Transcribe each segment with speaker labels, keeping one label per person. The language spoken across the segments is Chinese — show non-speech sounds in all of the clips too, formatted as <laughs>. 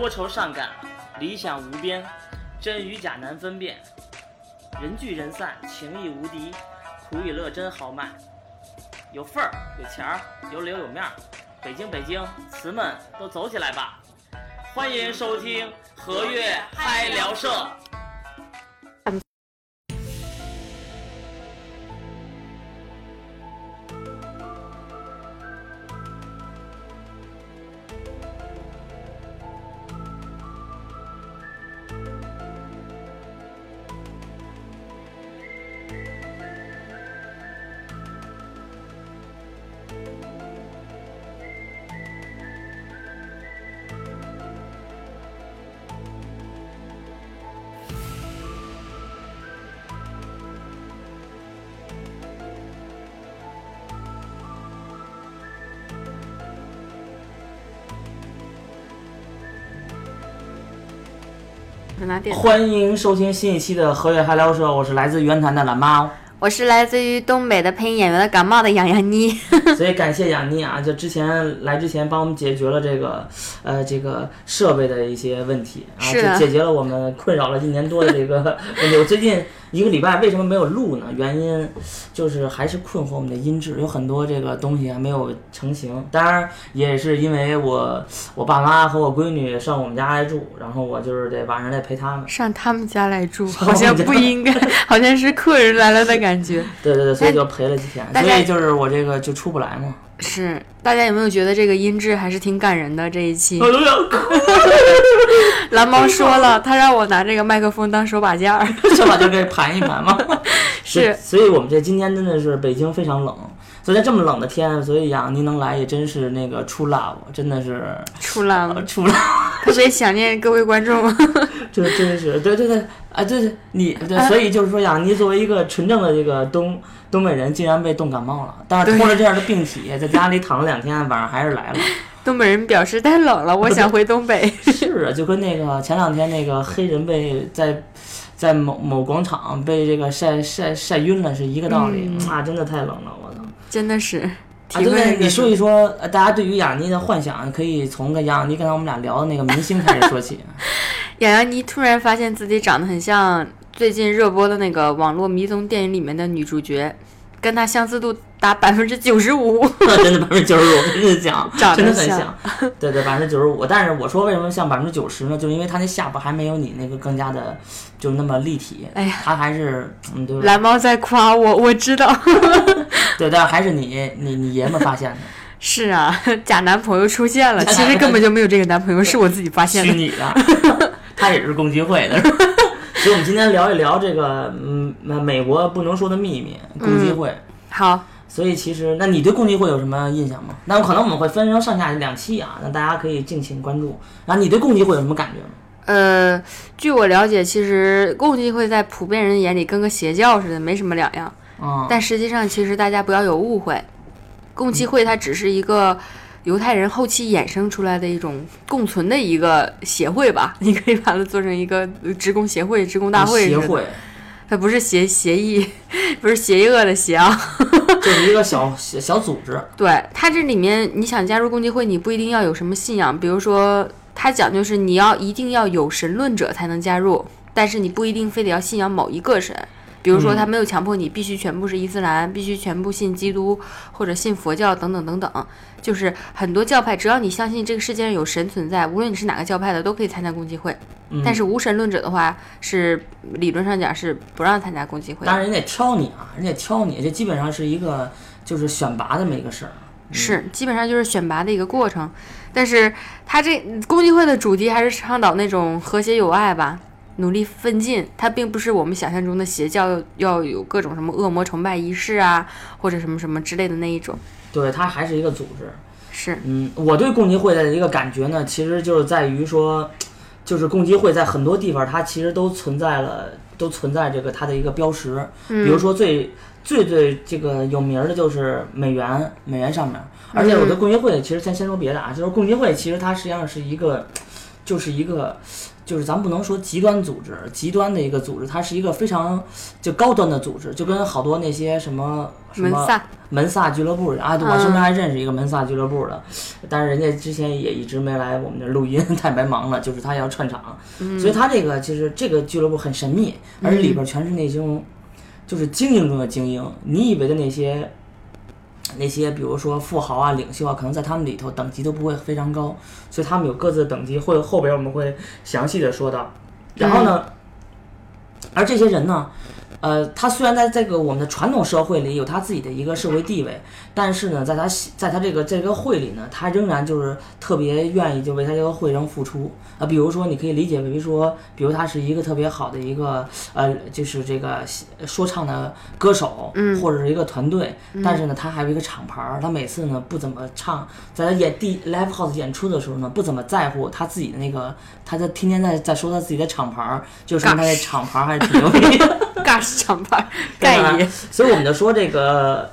Speaker 1: 多愁善感，理想无边，真与假难分辨，人聚人散，情义无敌，苦与乐真豪迈，有份儿，有钱儿，有脸有面儿，北京北京，词们都走起来吧！欢迎收听和悦嗨聊社。欢迎收听新一期的和月嗨聊社，我是来自袁坛的懒猫。
Speaker 2: 我是来自于东北的配音演员的感冒的杨洋妮。<laughs> <laughs>
Speaker 1: 所以感谢杨妮啊，就之前来之前帮我们解决了这个呃这个设备的一些问题，然后就解决了我们困扰了一年多的这个问题。我最近一个礼拜为什么没有录呢？原因就是还是困惑我们的音质，有很多这个东西还没有成型。当然也是因为我我爸妈和我闺女上我们家来住，然后我就是得晚上得陪他们。
Speaker 2: 上他们家来住，好像不应该，好像是客人来了的感觉。<laughs>
Speaker 1: 对对对，所以就陪了几天，所以就是我这个就出不来嘛。
Speaker 2: 是，大家有没有觉得这个音质还是挺感人的？这一期
Speaker 1: 我都要哭，<laughs>
Speaker 2: 蓝猫说了，他让我拿这个麦克风当手把件儿。<laughs>
Speaker 1: 手把件可以盘一盘嘛。<laughs>
Speaker 2: 是
Speaker 1: 所以，我们这今天真的是北京非常冷，所以在这么冷的天，所以杨您能来也真是那个出 love，真的是
Speaker 2: 出
Speaker 1: love，出 love，
Speaker 2: 特别想念各位观众。
Speaker 1: 这真是对对对啊，对对，你对，所以就是说呀，你作为一个纯正的这个东东北人，竟然被冻感冒了，但是拖着这样的病体，在家里躺了两天，晚上还是来了。<laughs>
Speaker 2: 东北人表示太冷了，我想回东北。<laughs>
Speaker 1: 是啊，就跟那个前两天那个黑人被在在某某广场被这个晒晒晒晕了是一个道理、啊，真的太冷了，我操！
Speaker 2: 真的是
Speaker 1: 啊，
Speaker 2: 体
Speaker 1: 对对，你说一说，呃大家对于雅妮的幻想，可以从跟雅妮刚才我们俩聊的那个明星开始说起。<laughs>
Speaker 2: 雅洋妮突然发现自己长得很像最近热播的那个网络迷踪电影里面的女主角，跟他相似度达百分之九十五。<laughs>
Speaker 1: 真的百分之九十五，我跟你讲，<laughs>
Speaker 2: 长得
Speaker 1: 真的很
Speaker 2: 像
Speaker 1: 像。对对，百分之九十五。但是我说为什么像百分之九十呢？就是因为他那下巴还没有你那个更加的就那么立体。
Speaker 2: 哎呀，
Speaker 1: 他还是嗯对？
Speaker 2: 蓝猫在夸我，我知道。<laughs>
Speaker 1: 对，但还是你你你爷们发现的，
Speaker 2: 是啊，假男朋友出现了，其实根本就没有这个男朋友，是我自己发现的。
Speaker 1: 虚拟的，他也是共济会的。所以，我们今天聊一聊这个，嗯，美国不能说的秘密——共济会。
Speaker 2: 好，
Speaker 1: 所以，其实，那你对共济会有什么印象吗？那可能我们会分成上下两期啊，那大家可以敬请关注。然后，你对共济会有什么感觉吗？
Speaker 2: 呃，据我了解，其实共济会在普遍人眼里跟个邪教似的，没什么两样。
Speaker 1: 嗯，
Speaker 2: 但实际上，其实大家不要有误会，共济会它只是一个犹太人后期衍生出来的一种共存的一个协会吧，<laughs> 你可以把它做成一个职工协会、职工大会。
Speaker 1: 协会
Speaker 2: 它不是协协议，<laughs> 不是邪恶的邪啊。<laughs>
Speaker 1: 就是一个小小小组织。
Speaker 2: 对它这里面，你想加入共济会，你不一定要有什么信仰，比如说它讲究是你要一定要有神论者才能加入，但是你不一定非得要信仰某一个神。比如说，他没有强迫你必须全部是伊斯兰，必须全部信基督或者信佛教等等等等。就是很多教派，只要你相信这个世界上有神存在，无论你是哪个教派的，都可以参加共济会。
Speaker 1: 嗯
Speaker 2: 但是无神论者的话，是理论上讲是不让参加共济会的。
Speaker 1: 当然，人家挑你啊，人家挑你，这基本上是一个就是选拔这么一个事儿。
Speaker 2: 是，基本上就是选拔的一个过程。但是他这共济会的主题还是倡导那种和谐友爱吧，努力奋进。它并不是我们想象中的邪教要要有各种什么恶魔崇拜仪式啊，或者什么什么之类的那一种。
Speaker 1: 对，它还是一个组织。
Speaker 2: 是，
Speaker 1: 嗯，我对共济会的一个感觉呢，其实就是在于说，就是共济会在很多地方它其实都存在了，都存在这个它的一个标识。比如说最最最这个有名儿的就是美元，美元上面。而且我对共济会其实先先说别的啊，就是共济会其实它实际上是一个。就是一个，就是咱不能说极端组织，极端的一个组织，它是一个非常就高端的组织，就跟好多那些什么什么
Speaker 2: 门萨，
Speaker 1: 俱乐部啊，对我身边还认识一个门萨俱乐部的，但是人家之前也一直没来我们这儿录音，<laughs> 太白忙了，就是他要串场，所以他这个其实这个俱乐部很神秘，而且里边全是那种就是精英中的精英，你以为的那些。那些比如说富豪啊、领袖啊，可能在他们里头等级都不会非常高，所以他们有各自的等级，会后边我们会详细的说到。然后呢，而这些人呢，呃，他虽然在这个我们的传统社会里有他自己的一个社会地位，但是呢，在他在他这个这个会里呢，他仍然就是特别愿意就为他这个会上付出啊。比如说，你可以理解为说，比如他是一个特别好的一个呃，就是这个说唱的歌手，
Speaker 2: 嗯
Speaker 1: 或者是一个团队，但是呢，他还有一个厂牌儿，他每次呢不怎么唱，在他演第 live house 演出的时候呢，不怎么在乎他自己的那个，他在天天在在说他自己的厂牌儿，就是他的厂牌儿还是挺牛逼的。<laughs> <laughs>
Speaker 2: 尬市场牌盖爷，<laughs>
Speaker 1: 所以我们就说这个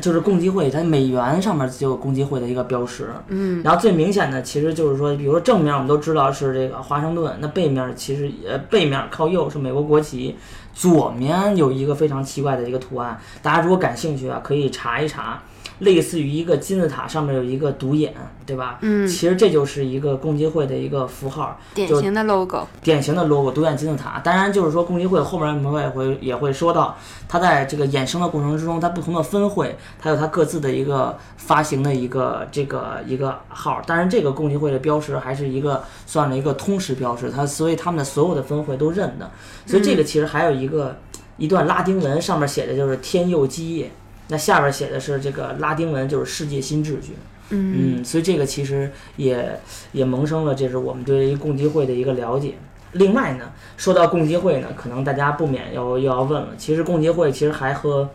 Speaker 1: 就是共济会，它美元上面就有共济会的一个标识。嗯，然后最明显的其实就是说，比如说正面我们都知道是这个华盛顿，那背面其实呃背面靠右是美国国旗，左面有一个非常奇怪的一个图案，大家如果感兴趣啊，可以查一查。类似于一个金字塔上面有一个独眼，对吧？嗯，其实这就是一个共济会的一个符号，
Speaker 2: 典型的 logo。
Speaker 1: 典型的 logo 独眼金字塔。当然，就是说共济会后面我们也会也会说到，它在这个衍生的过程之中，它不同的分会，它有它各自的一个发行的一个这个一个号。当然，这个共济会的标识还是一个算了一个通识标识，它所以他们的所有的分会都认的。所以这个其实还有一个一段拉丁文，上面写的就是天佑基业。那下边写的是这个拉丁文，就是世界新秩序。嗯，所以这个其实也也萌生了，这是我们对于共济会的一个了解。另外呢，说到共济会呢，可能大家不免要又要问了，其实共济会其实还和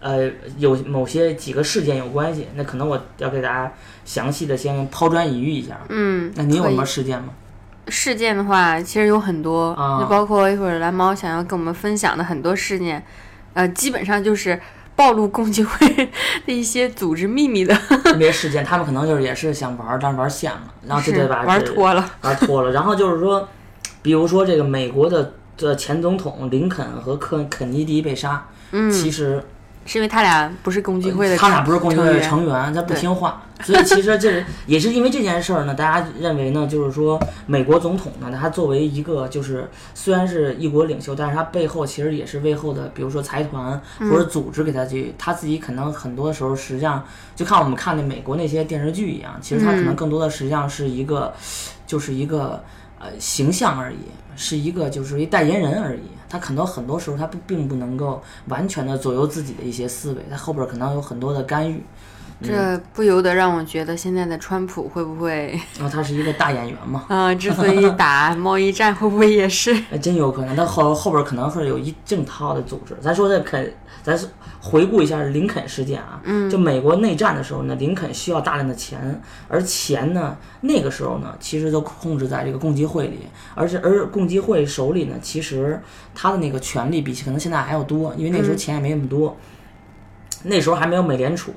Speaker 1: 呃有某些几个事件有关系。那可能我要给大家详细的先抛砖引玉一下。
Speaker 2: 嗯，
Speaker 1: 那您有什么事件吗？
Speaker 2: 事件的话，其实有很多，
Speaker 1: 啊
Speaker 2: 就包括一会儿蓝猫想要跟我们分享的很多事件，呃，基本上就是暴露共济会的一些组织秘密的，
Speaker 1: 那些事件，他们可能就是也是想玩，但是玩线了，然后这
Speaker 2: 是
Speaker 1: 对吧？
Speaker 2: 玩脱了。
Speaker 1: 玩脱了。然后就是说，比如说这个美国的的前总统林肯和肯肯尼迪被杀，
Speaker 2: 嗯，
Speaker 1: 其实
Speaker 2: 是因为他俩不是共济会的成，
Speaker 1: 他俩不是共济会的成员，他不听话，所以其实这也是因为这件事儿呢，大家认为呢，就是说美国总统呢，他作为一个就是虽然是一国领袖，但是他背后其实也是背后的，比如说财团或者组织给他去，他自己可能很多时候实际上就看我们看的美国那些电视剧一样，其实他可能更多的实际上是一个，就是一个呃形象而已，是一个就是一代言人而已。他可能很多时候他不并不能够完全的左右自己的一些思维，他后边可能有很多的干预。
Speaker 2: 这不由得让我觉得现在的川普会不会
Speaker 1: 然后他是一个大演员嘛，<laughs>
Speaker 2: 啊、之所以打 <laughs> 贸易战，会不会也是？
Speaker 1: 哎，真有可能，他后后边可能会有一整套的组织。咱说这肯，咱是回顾一下林肯事件啊，嗯，就美国内战的时候呢，林肯需要大量的钱，而钱呢，那个时候呢，其实都控制在这个共济会里，而且而共济会手里呢，其实他的那个权力比可能现在还要多，因为那时候钱也没那么多，那时候还没有美联储。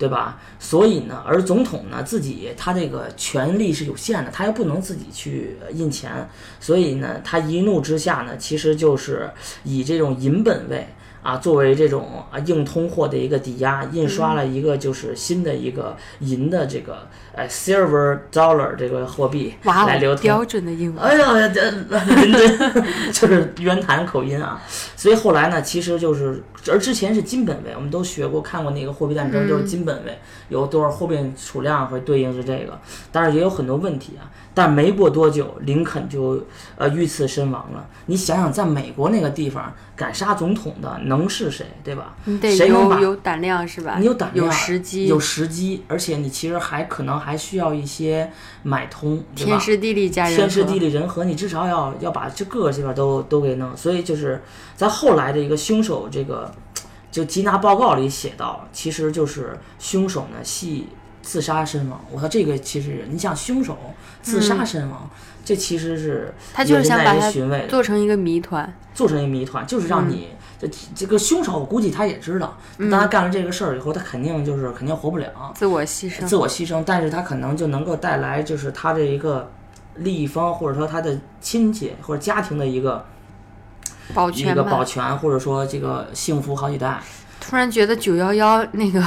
Speaker 1: 对吧？所以呢，而总统呢自己他这个权力是有限的，他又不能自己去印钱，所以呢，他一怒之下呢，其实就是以这种银本位啊作为这种啊硬通货的一个抵押，印刷了一个就是新的一个银的这个呃 silver dollar 这个货币来流通。
Speaker 2: 标准的英文。
Speaker 1: 哎呀，这伦敦就是渊潭口音啊，所以后来呢，其实就是，而之前是金本位，我们都学过，看过那个货币战争，就是金本位有多少货币储量会对应是这个，但是也有很多问题啊。但没过多久，林肯就呃遇刺身亡了。你想想，在美国那个地方，敢杀总统的能是谁，对吧？
Speaker 2: 你得
Speaker 1: 谁能把
Speaker 2: 有有胆量是吧？
Speaker 1: 你有胆量，
Speaker 2: 有时机，
Speaker 1: 有时机，而且你其实还可能还需要一些买通，对吧
Speaker 2: 天？时地利加人和。
Speaker 1: 天时地利人和，你至少要要把这各个这边都都给弄。所以就是在后来的一个凶手这个就缉拿报告里写到，其实就是凶手呢系自杀身亡。我说这个其实你想凶手自杀身亡，这其实是
Speaker 2: 嗯他就是想把它。做成一个谜团。
Speaker 1: 做成一个谜团，就是让你、这这个凶手，我估计他也知道，当他干了这个事儿以后，他肯定就是肯定活不了。
Speaker 2: 自我牺牲，
Speaker 1: 自我牺牲，但是他可能就能够带来，就是他这一个利益方或者说他的亲戚或者家庭的一个
Speaker 2: 保全
Speaker 1: 个保。全，或者说这个幸福好几代。
Speaker 2: 突然觉得九幺幺那个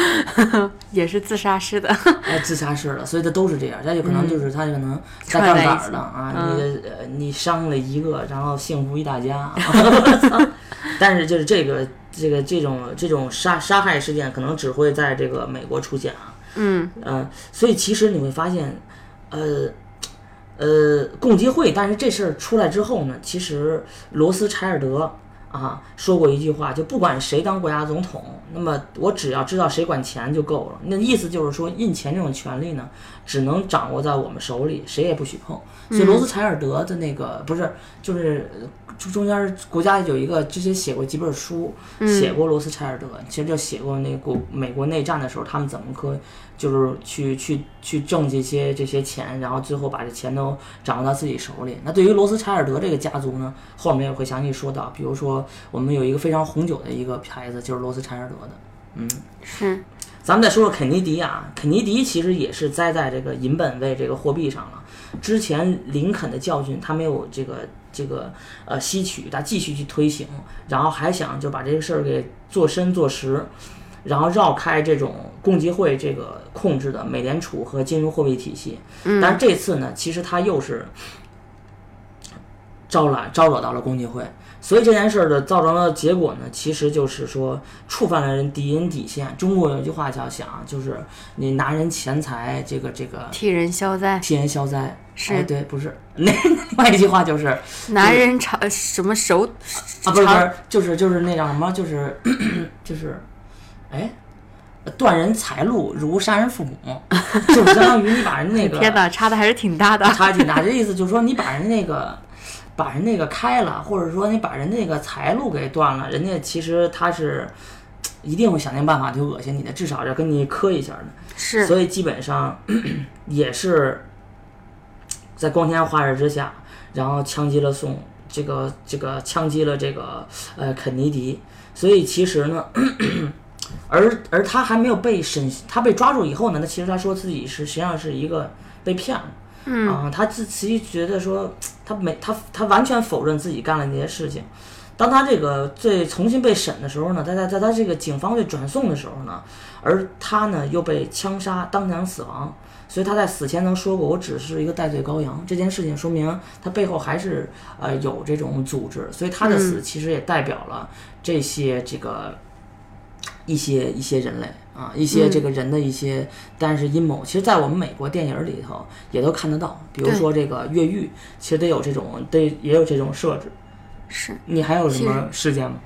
Speaker 2: <laughs> 也是自杀式的，
Speaker 1: 哎，自杀式的，所以他都是这样。他有可能就是他可能
Speaker 2: 在杠
Speaker 1: 杆儿的啊，
Speaker 2: 嗯
Speaker 1: 你的呃你伤了一个，然后幸福一大家。<laughs> 但是就是这个这个这种这种杀杀害事件，可能只会在这个美国出现啊。
Speaker 2: 嗯
Speaker 1: 嗯，所以其实你会发现，呃。呃，共济会，但是这事儿出来之后呢，其实罗斯柴尔德啊说过一句话，就不管谁当国家总统，那么我只要知道谁管钱就够了。那意思就是说，印钱这种权利呢，只能掌握在我们手里，谁也不许碰。所以罗斯柴尔德的那个、不是，就是呃中中间国家有一个之前写过几本书，写过罗斯柴尔德，其实就写过那个国美国内战的时候，他们怎么可就是去去去挣这些这些钱，然后最后把这钱都掌握到自己手里。那对于罗斯柴尔德这个家族呢，后面也会详细说到，比如说我们有一个非常红酒的一个牌子，就是罗斯柴尔德的。嗯，
Speaker 2: 是
Speaker 1: 咱们再说说肯尼迪啊，肯尼迪其实也是栽在这个银本位这个货币上了。之前林肯的教训他没有这个这个呃吸取，他继续去推行，然后还想就把这个事儿给做深做实，然后绕开这种共济会这个控制的美联储和金融货币体系。
Speaker 2: 嗯
Speaker 1: 但是这次呢，其实他又是招揽招惹到了共济会。所以这件事儿的造成的结果呢，其实就是说触犯了人敌人底线。中国有一句话叫想，就是你拿人钱财，这个这个
Speaker 2: 替人消灾，
Speaker 1: 替人消灾。
Speaker 2: 是
Speaker 1: 哎，对，不是那 <laughs> 另外一句话就是
Speaker 2: 拿人长什么手
Speaker 1: 啊，不是不是，就是就是那叫什么，就是 <clears throat> 就是，哎，断人财路如杀人父母，就是相当于你把人那个 <laughs>
Speaker 2: 天哪，差的还是挺大的。
Speaker 1: 差挺大。这意思就是说，你把人那个把人那个开了，或者说你把人那个财路给断了，人家其实他是一定会想尽办法去恶心你的，至少要跟你磕一下的。
Speaker 2: 是
Speaker 1: 所以基本上 <clears throat> 也是在光天化日之下，然后枪击了宋这个这个枪击了这个呃肯尼迪，所以其实呢。<clears throat> 而而他还没有被审，他被抓住以后呢，那其实他说自己是实际上是一个被骗了，嗯啊，他自其实觉得说他没他他完全否认自己干了那些事情。当他这个最重新被审的时候呢，在在在他这个警方被转送的时候呢，而他呢又被枪杀，当场死亡。所以他在死前曾说过：“我只是一个代罪羔羊。”这件事情说明他背后还是呃有这种组织，所以他的死其实也代表了这些这个一些一些人类啊，一些这个人的一些，但是阴谋，其实，在我们美国电影里头也都看得到，比如说这个越狱，其实得有这种得也有这种设置。
Speaker 2: 是，
Speaker 1: 你还有什么事件吗？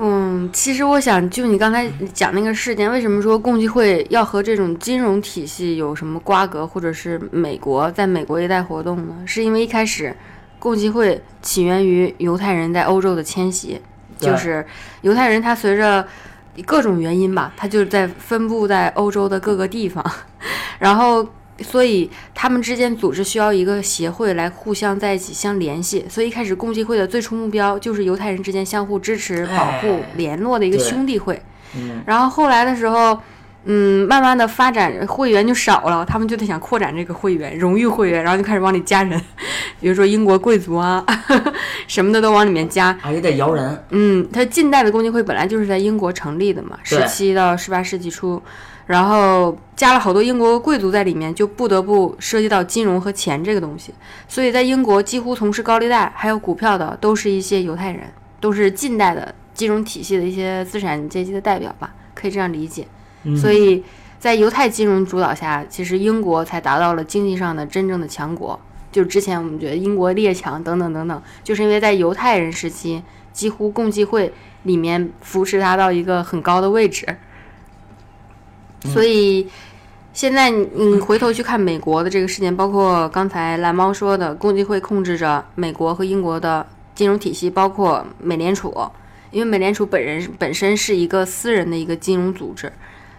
Speaker 2: 嗯，其实我想就你刚才讲那个事件，为什么说共济会要和这种金融体系有什么瓜葛，或者是美国在美国一带活动呢？是因为一开始共济会起源于犹太人在欧洲的迁徙，就是犹太人他随着各种原因吧，他就是在分布在欧洲的各个地方，<laughs> 然后所以他们之间组织需要一个协会来互相在一起相联系，所以一开始共济会的最初目标就是犹太人之间相互支持、保护
Speaker 1: 哎、
Speaker 2: 联络的一个兄弟会。
Speaker 1: 嗯，
Speaker 2: 然后后来的时候，嗯，慢慢的发展会员就少了，他们就得想扩展这个会员，荣誉会员，然后就开始往里加人，<laughs> 比如说英国贵族啊，<laughs> 什么的都往里面加。
Speaker 1: 啊，也得摇人。
Speaker 2: 嗯，它近代的共济会本来就是在英国成立的嘛，
Speaker 1: 对
Speaker 2: 十七到十八世纪初，然后加了好多英国贵族在里面，就不得不涉及到金融和钱这个东西。所以在英国，几乎从事高利贷还有股票的都是一些犹太人，都是近代的金融体系的一些资产阶级的代表吧，可以这样理解。
Speaker 1: 嗯
Speaker 2: 所以在犹太金融主导下，其实英国才达到了经济上的真正的强国。就是之前我们觉得英国列强等等等等，就是因为在犹太人时期，几乎共济会里面扶持他到一个很高的位置，所以现在你你回头去看美国的这个事件，包括刚才蓝猫说的，共济会控制着美国和英国的金融体系，包括美联储，因为美联储本人本身是一个私人的一个金融组织。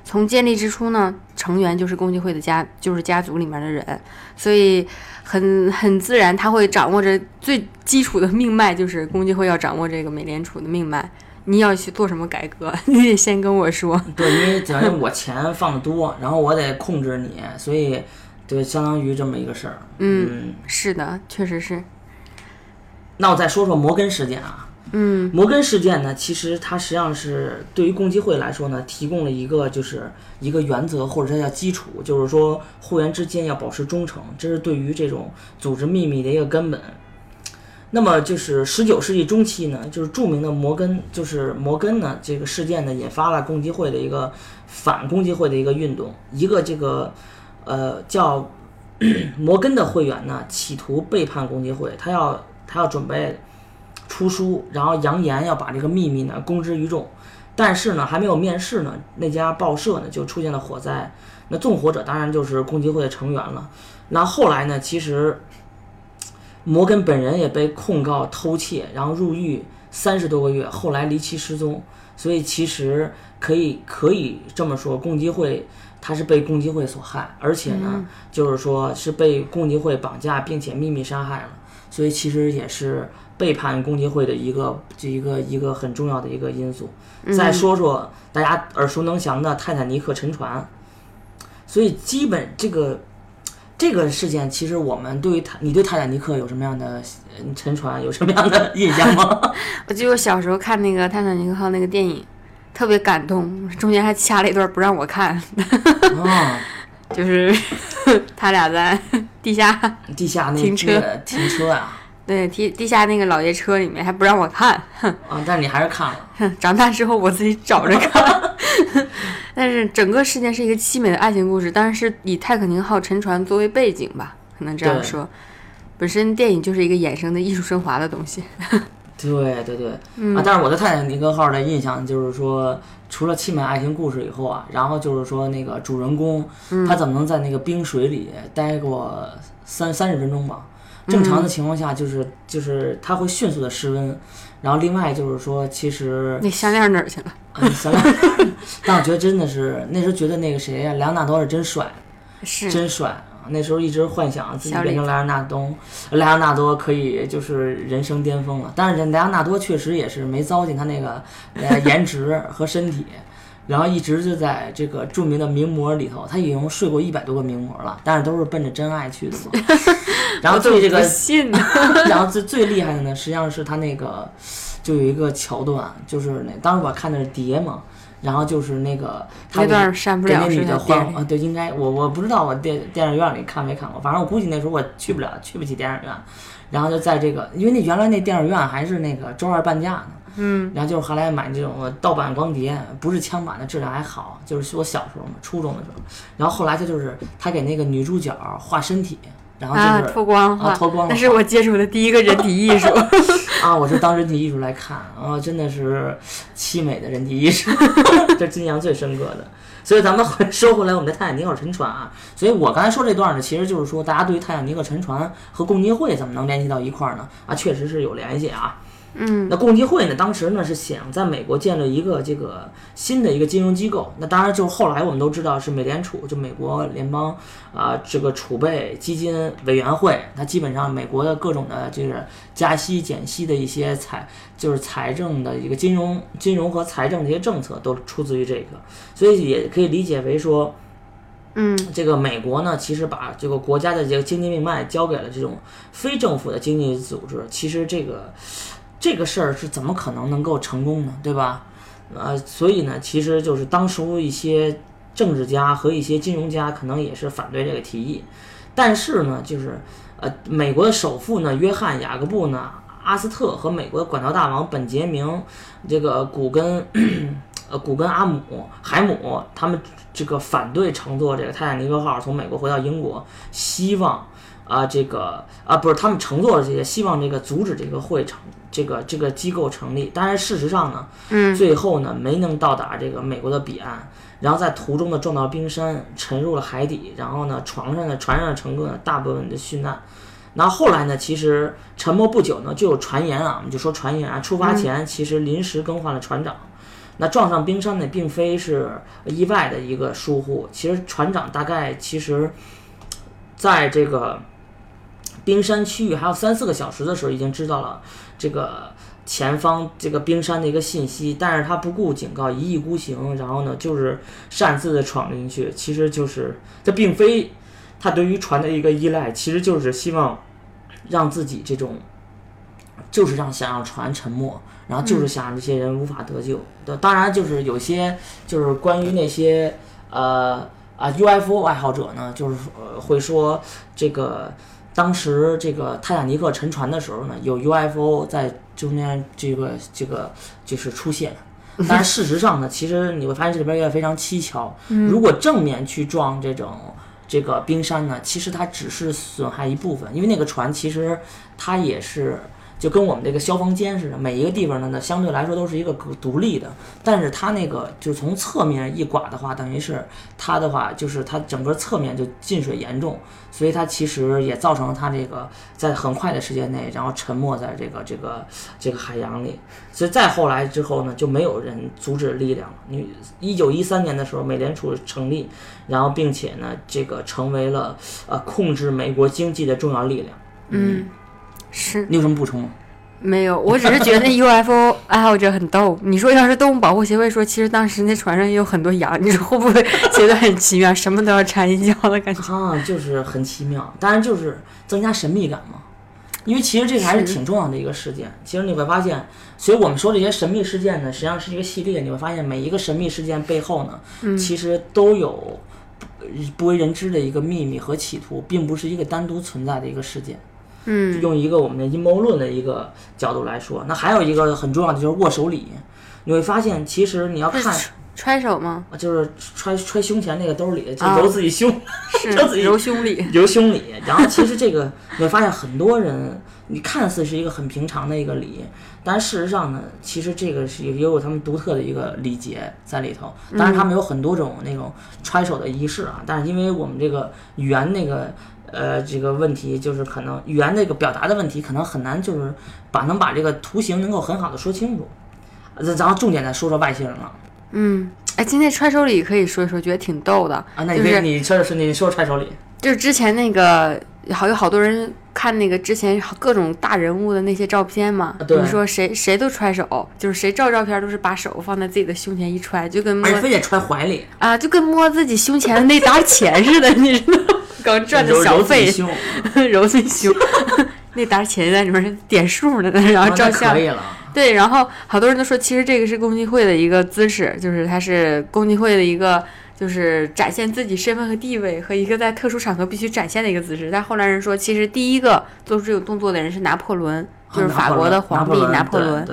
Speaker 2: 从建立之初呢，成员就是共济会的家，就是家族里面的人，所以很很自然，他会掌握着最基础的命脉，就是共济会要掌握这个美联储的命脉。你要去做什么改革，<laughs> 你得先跟我说。
Speaker 1: 对，因为等于我钱放的多，然后我得控制你，所以对，相当于这么一个事儿。
Speaker 2: 嗯，是的，确实是。
Speaker 1: 那我再说说摩根事件啊。
Speaker 2: 嗯。
Speaker 1: 摩根事件呢，其实它实际上是对于共济会来说呢，提供了一个就是一个原则或者它叫基础，就是说会员之间要保持忠诚，这是对于这种组织秘密的一个根本。那么就是十九世纪中期呢，就是著名的摩根，就是摩根呢这个事件呢，引发了共济会的一个反共济会的一个运动，一个这个呃叫 <coughs> 摩根的会员呢，企图背叛共济会，他要他要准备出书，然后扬言要把这个秘密呢公之于众。但是呢，还没有面世呢，那家报社呢就出现了火灾。那纵火者当然就是共济会的成员了。那后来呢，其实摩根本人也被控告偷窃，然后入狱三十多个月，后来离奇失踪。所以其实可以可以这么说，共济会他是被共济会所害，而且呢，就是说是被共济会绑架，并且秘密杀害了。所以其实也是背叛共济会的一个这一个一个很重要的一个因素。再说说大家耳熟能详的泰坦尼克沉船，所以基本这个这个事件，其实我们对于泰你对泰坦尼克有什么样的呃沉船有什么样的 <laughs> 印象吗？<laughs>
Speaker 2: 我记得我小时候看那个《泰坦尼克号》那个电影，特别感动，中间还掐了一段不让我看，
Speaker 1: 啊，<laughs>
Speaker 2: 就是他俩在地下
Speaker 1: 地下那个
Speaker 2: 停车
Speaker 1: 那个停车啊
Speaker 2: 对地地下那个老爷车里面还不让我看，哼
Speaker 1: 啊！但是你还是看了，
Speaker 2: 哼，长大之后我自己找着看。<laughs> 但是整个事件是一个凄美的爱情故事，当然是以泰坦尼克号沉船作为背景吧，可能这样说。本身电影就是一个衍生的艺术升华的东西。
Speaker 1: 对 <laughs> 对对，
Speaker 2: 嗯
Speaker 1: 啊！但是我对泰坦尼克号的印象就是说，除了凄美爱情故事以后啊，然后就是说那个主人公、
Speaker 2: 嗯
Speaker 1: 他怎么能在那个冰水里待过三三十分钟吧？正常的
Speaker 2: 嗯
Speaker 1: 情况下就是就是它会迅速的失温，然后另外就是说其实
Speaker 2: 那项链哪儿去了？
Speaker 1: 嗯，行了，<laughs> 但我觉得真的是那时候觉得那个谁呀、莱昂纳多是真帅，
Speaker 2: 是
Speaker 1: 真帅啊！那时候一直幻想自己变成莱昂纳多，莱昂纳多可以就是人生巅峰了。但是莱昂纳多确实也是没糟践他那个呃颜值和身体，然后一直就在这个著名的名模里头，他已经睡过一百多个名模了，但是都是奔着真爱去的嘛。<laughs> 然后最这个？<laughs> 然后最最厉害的呢，实际上是他那个，就有一个桥段，就是那当时我看的是碟嘛，然后就是那个他
Speaker 2: 那
Speaker 1: 给那女的。换啊，对，应该我我不知道我电电影院里看没看过，反正我估计那时候我去不了，去不起电影院，然后就在这个，因为那原来那电影院还是那个周二半价呢。
Speaker 2: 嗯，
Speaker 1: 然后就是后来买这种盗版光碟，不是枪版的质量还好，就是我小时候嘛，初中的时候。然后后来他就是他给那个女主角画身体，然后
Speaker 2: 啊，
Speaker 1: 就是
Speaker 2: 脱光
Speaker 1: 啊脱光了
Speaker 2: 那是我接触的第一个人体艺术。<laughs>
Speaker 1: 啊，我是当人体艺术来看啊，真的是凄美的人体艺术，<laughs> 这是印象最深刻的。所以咱们回说回来，我们的泰坦尼克沉船啊，所以我刚才说这段呢，其实就是说，大家对于泰坦尼克沉船和共济会怎么能联系到一块儿呢？啊，确实是有联系啊。
Speaker 2: 嗯，
Speaker 1: 那共济会呢，当时呢是想在美国建立一个这个新的一个金融机构。那当然，就后来我们都知道是美联储，就美国联邦啊、这个储备基金委员会，它基本上美国的各种的这个加息减息的一些财，就是财政的一个金融、金融和财政的一些政策都出自于这个，所以也可以理解为说。
Speaker 2: 嗯，
Speaker 1: 这个美国呢，其实把这个国家的这个经济命脉交给了这种非政府的经济组织，其实这个这个事儿是怎么可能能够成功呢？对吧？呃，所以呢，其实就是当时一些政治家和一些金融家可能也是反对这个提议，但是呢，就是呃，美国的首富呢，约翰雅各布呢，阿斯特和美国的管道大王本杰明，这个古根。<clears throat> 呃，古根阿姆、海姆他们这个反对乘坐这个泰坦尼克号从美国回到英国，希望啊、这个啊不是他们乘坐了这些，希望这个阻止这个会成这个这个机构成立。但是事实上呢，
Speaker 2: 嗯，
Speaker 1: 最后呢没能到达这个美国的彼岸，然后在途中呢撞到冰山，沉入了海底，然后呢船上的船上的乘客呢大部分的殉难。然后后来呢，其实沉没不久呢，就有传言啊，我们就说传言啊，出发前其实临时更换了船长。那撞上冰山呢，并非是意外的一个疏忽。其实船长大概其实，在这个冰山区域还有三四个小时的时候，已经知道了这个前方这个冰山的一个信息，但是他不顾警告，一意孤行，然后呢，就是擅自的闯进去。其实就是这并非他对于船的一个依赖，其实就是希望让自己这种，就是让想让船沉没，然后就是想让这些人无法得救。的、当然，就是有些就是关于那些呃啊 UFO 爱好者呢，就是会说这个当时这个泰坦尼克沉船的时候呢，有 UFO 在中间这个这个就是出现。但是事实上呢，<laughs> 其实你会发现这里边也非常蹊跷。如果正面去撞这种这个冰山呢，其实它只是损害一部分，因为那个船其实它也是就跟我们这个消防间似的，每一个地方呢，那相对来说都是一个独独立的。但是它那个就是从侧面一刮的话，等于是它的话就是它整个侧面就进水严重，所以它其实也造成了它这个在很快的时间内，然后沉没在这个这个这个海洋里。所以再后来之后呢，就没有人阻止力量了。你一九一三年的时候，美联储成立，然后并且呢，这个成为了呃控制美国经济的重要力量。
Speaker 2: 嗯，是
Speaker 1: 你有什么补充吗？
Speaker 2: 没有，我只是觉得 UFO <laughs> 爱好者很逗。你说要是动物保护协会说，其实当时那船上也有很多羊，你说会不会觉得很奇妙？什么都要掺一脚的感觉。
Speaker 1: 啊，就是很奇妙，当然就是增加神秘感嘛。因为其实这个还是挺重要的一个事件。其实你会发现，所以我们说这些神秘事件呢，实际上是一个系列。你会发现每一个神秘事件背后呢，其实都有不不为人知的一个秘密和企图，并不是一个单独存在的一个事件。
Speaker 2: 嗯，
Speaker 1: 用一个我们的阴谋论的一个角度来说，那还有一个很重要的就是握手礼。你会发现，其实你要看，
Speaker 2: 揣手吗？
Speaker 1: 就是揣揣胸前那个兜里，就
Speaker 2: 啊
Speaker 1: 揉自己胸，
Speaker 2: 是 <laughs>
Speaker 1: 揉自己
Speaker 2: 揉胸里。
Speaker 1: 揉胸里。然后其实这个你会发现，很多人你看似是一个很平常的一个礼，但事实上呢，其实这个是也有他们独特的一个礼节在里头。当然，他们有很多种那种揣手的仪式啊，但是因为我们这个语言那个。呃，这个问题就是可能语言这个表达的问题，可能很难就是把能把这个图形能够很好的说清楚。呃然后重点再说说外星人了
Speaker 2: 嗯，哎，今天揣手礼可以说一说，觉得挺逗的。
Speaker 1: 啊，那你可以
Speaker 2: 就是
Speaker 1: 你说说你说说揣手礼
Speaker 2: 就是之前那个好有好多人看那个之前各种大人物的那些照片嘛，
Speaker 1: 啊对
Speaker 2: 你说谁谁都揣手，就是谁照照片都是把手放在自己的胸前一揣，就跟摸
Speaker 1: 非得揣怀里，
Speaker 2: 啊就跟摸自己胸前的那沓钱似的，你知道吗？刚赚的小费，
Speaker 1: 揉自己胸，<laughs>
Speaker 2: 那沓钱在里面点数呢，然后照相。对，然后好多人都说，其实这个是共济会的一个姿势，就是它是共济会的一个，就是展现自己身份和地位和一个在特殊场合必须展现的一个姿势。但后来人说，其实第一个做出这种动作的人是拿破仑，就是
Speaker 1: 啊
Speaker 2: 法国的皇帝
Speaker 1: 拿
Speaker 2: 拿破仑。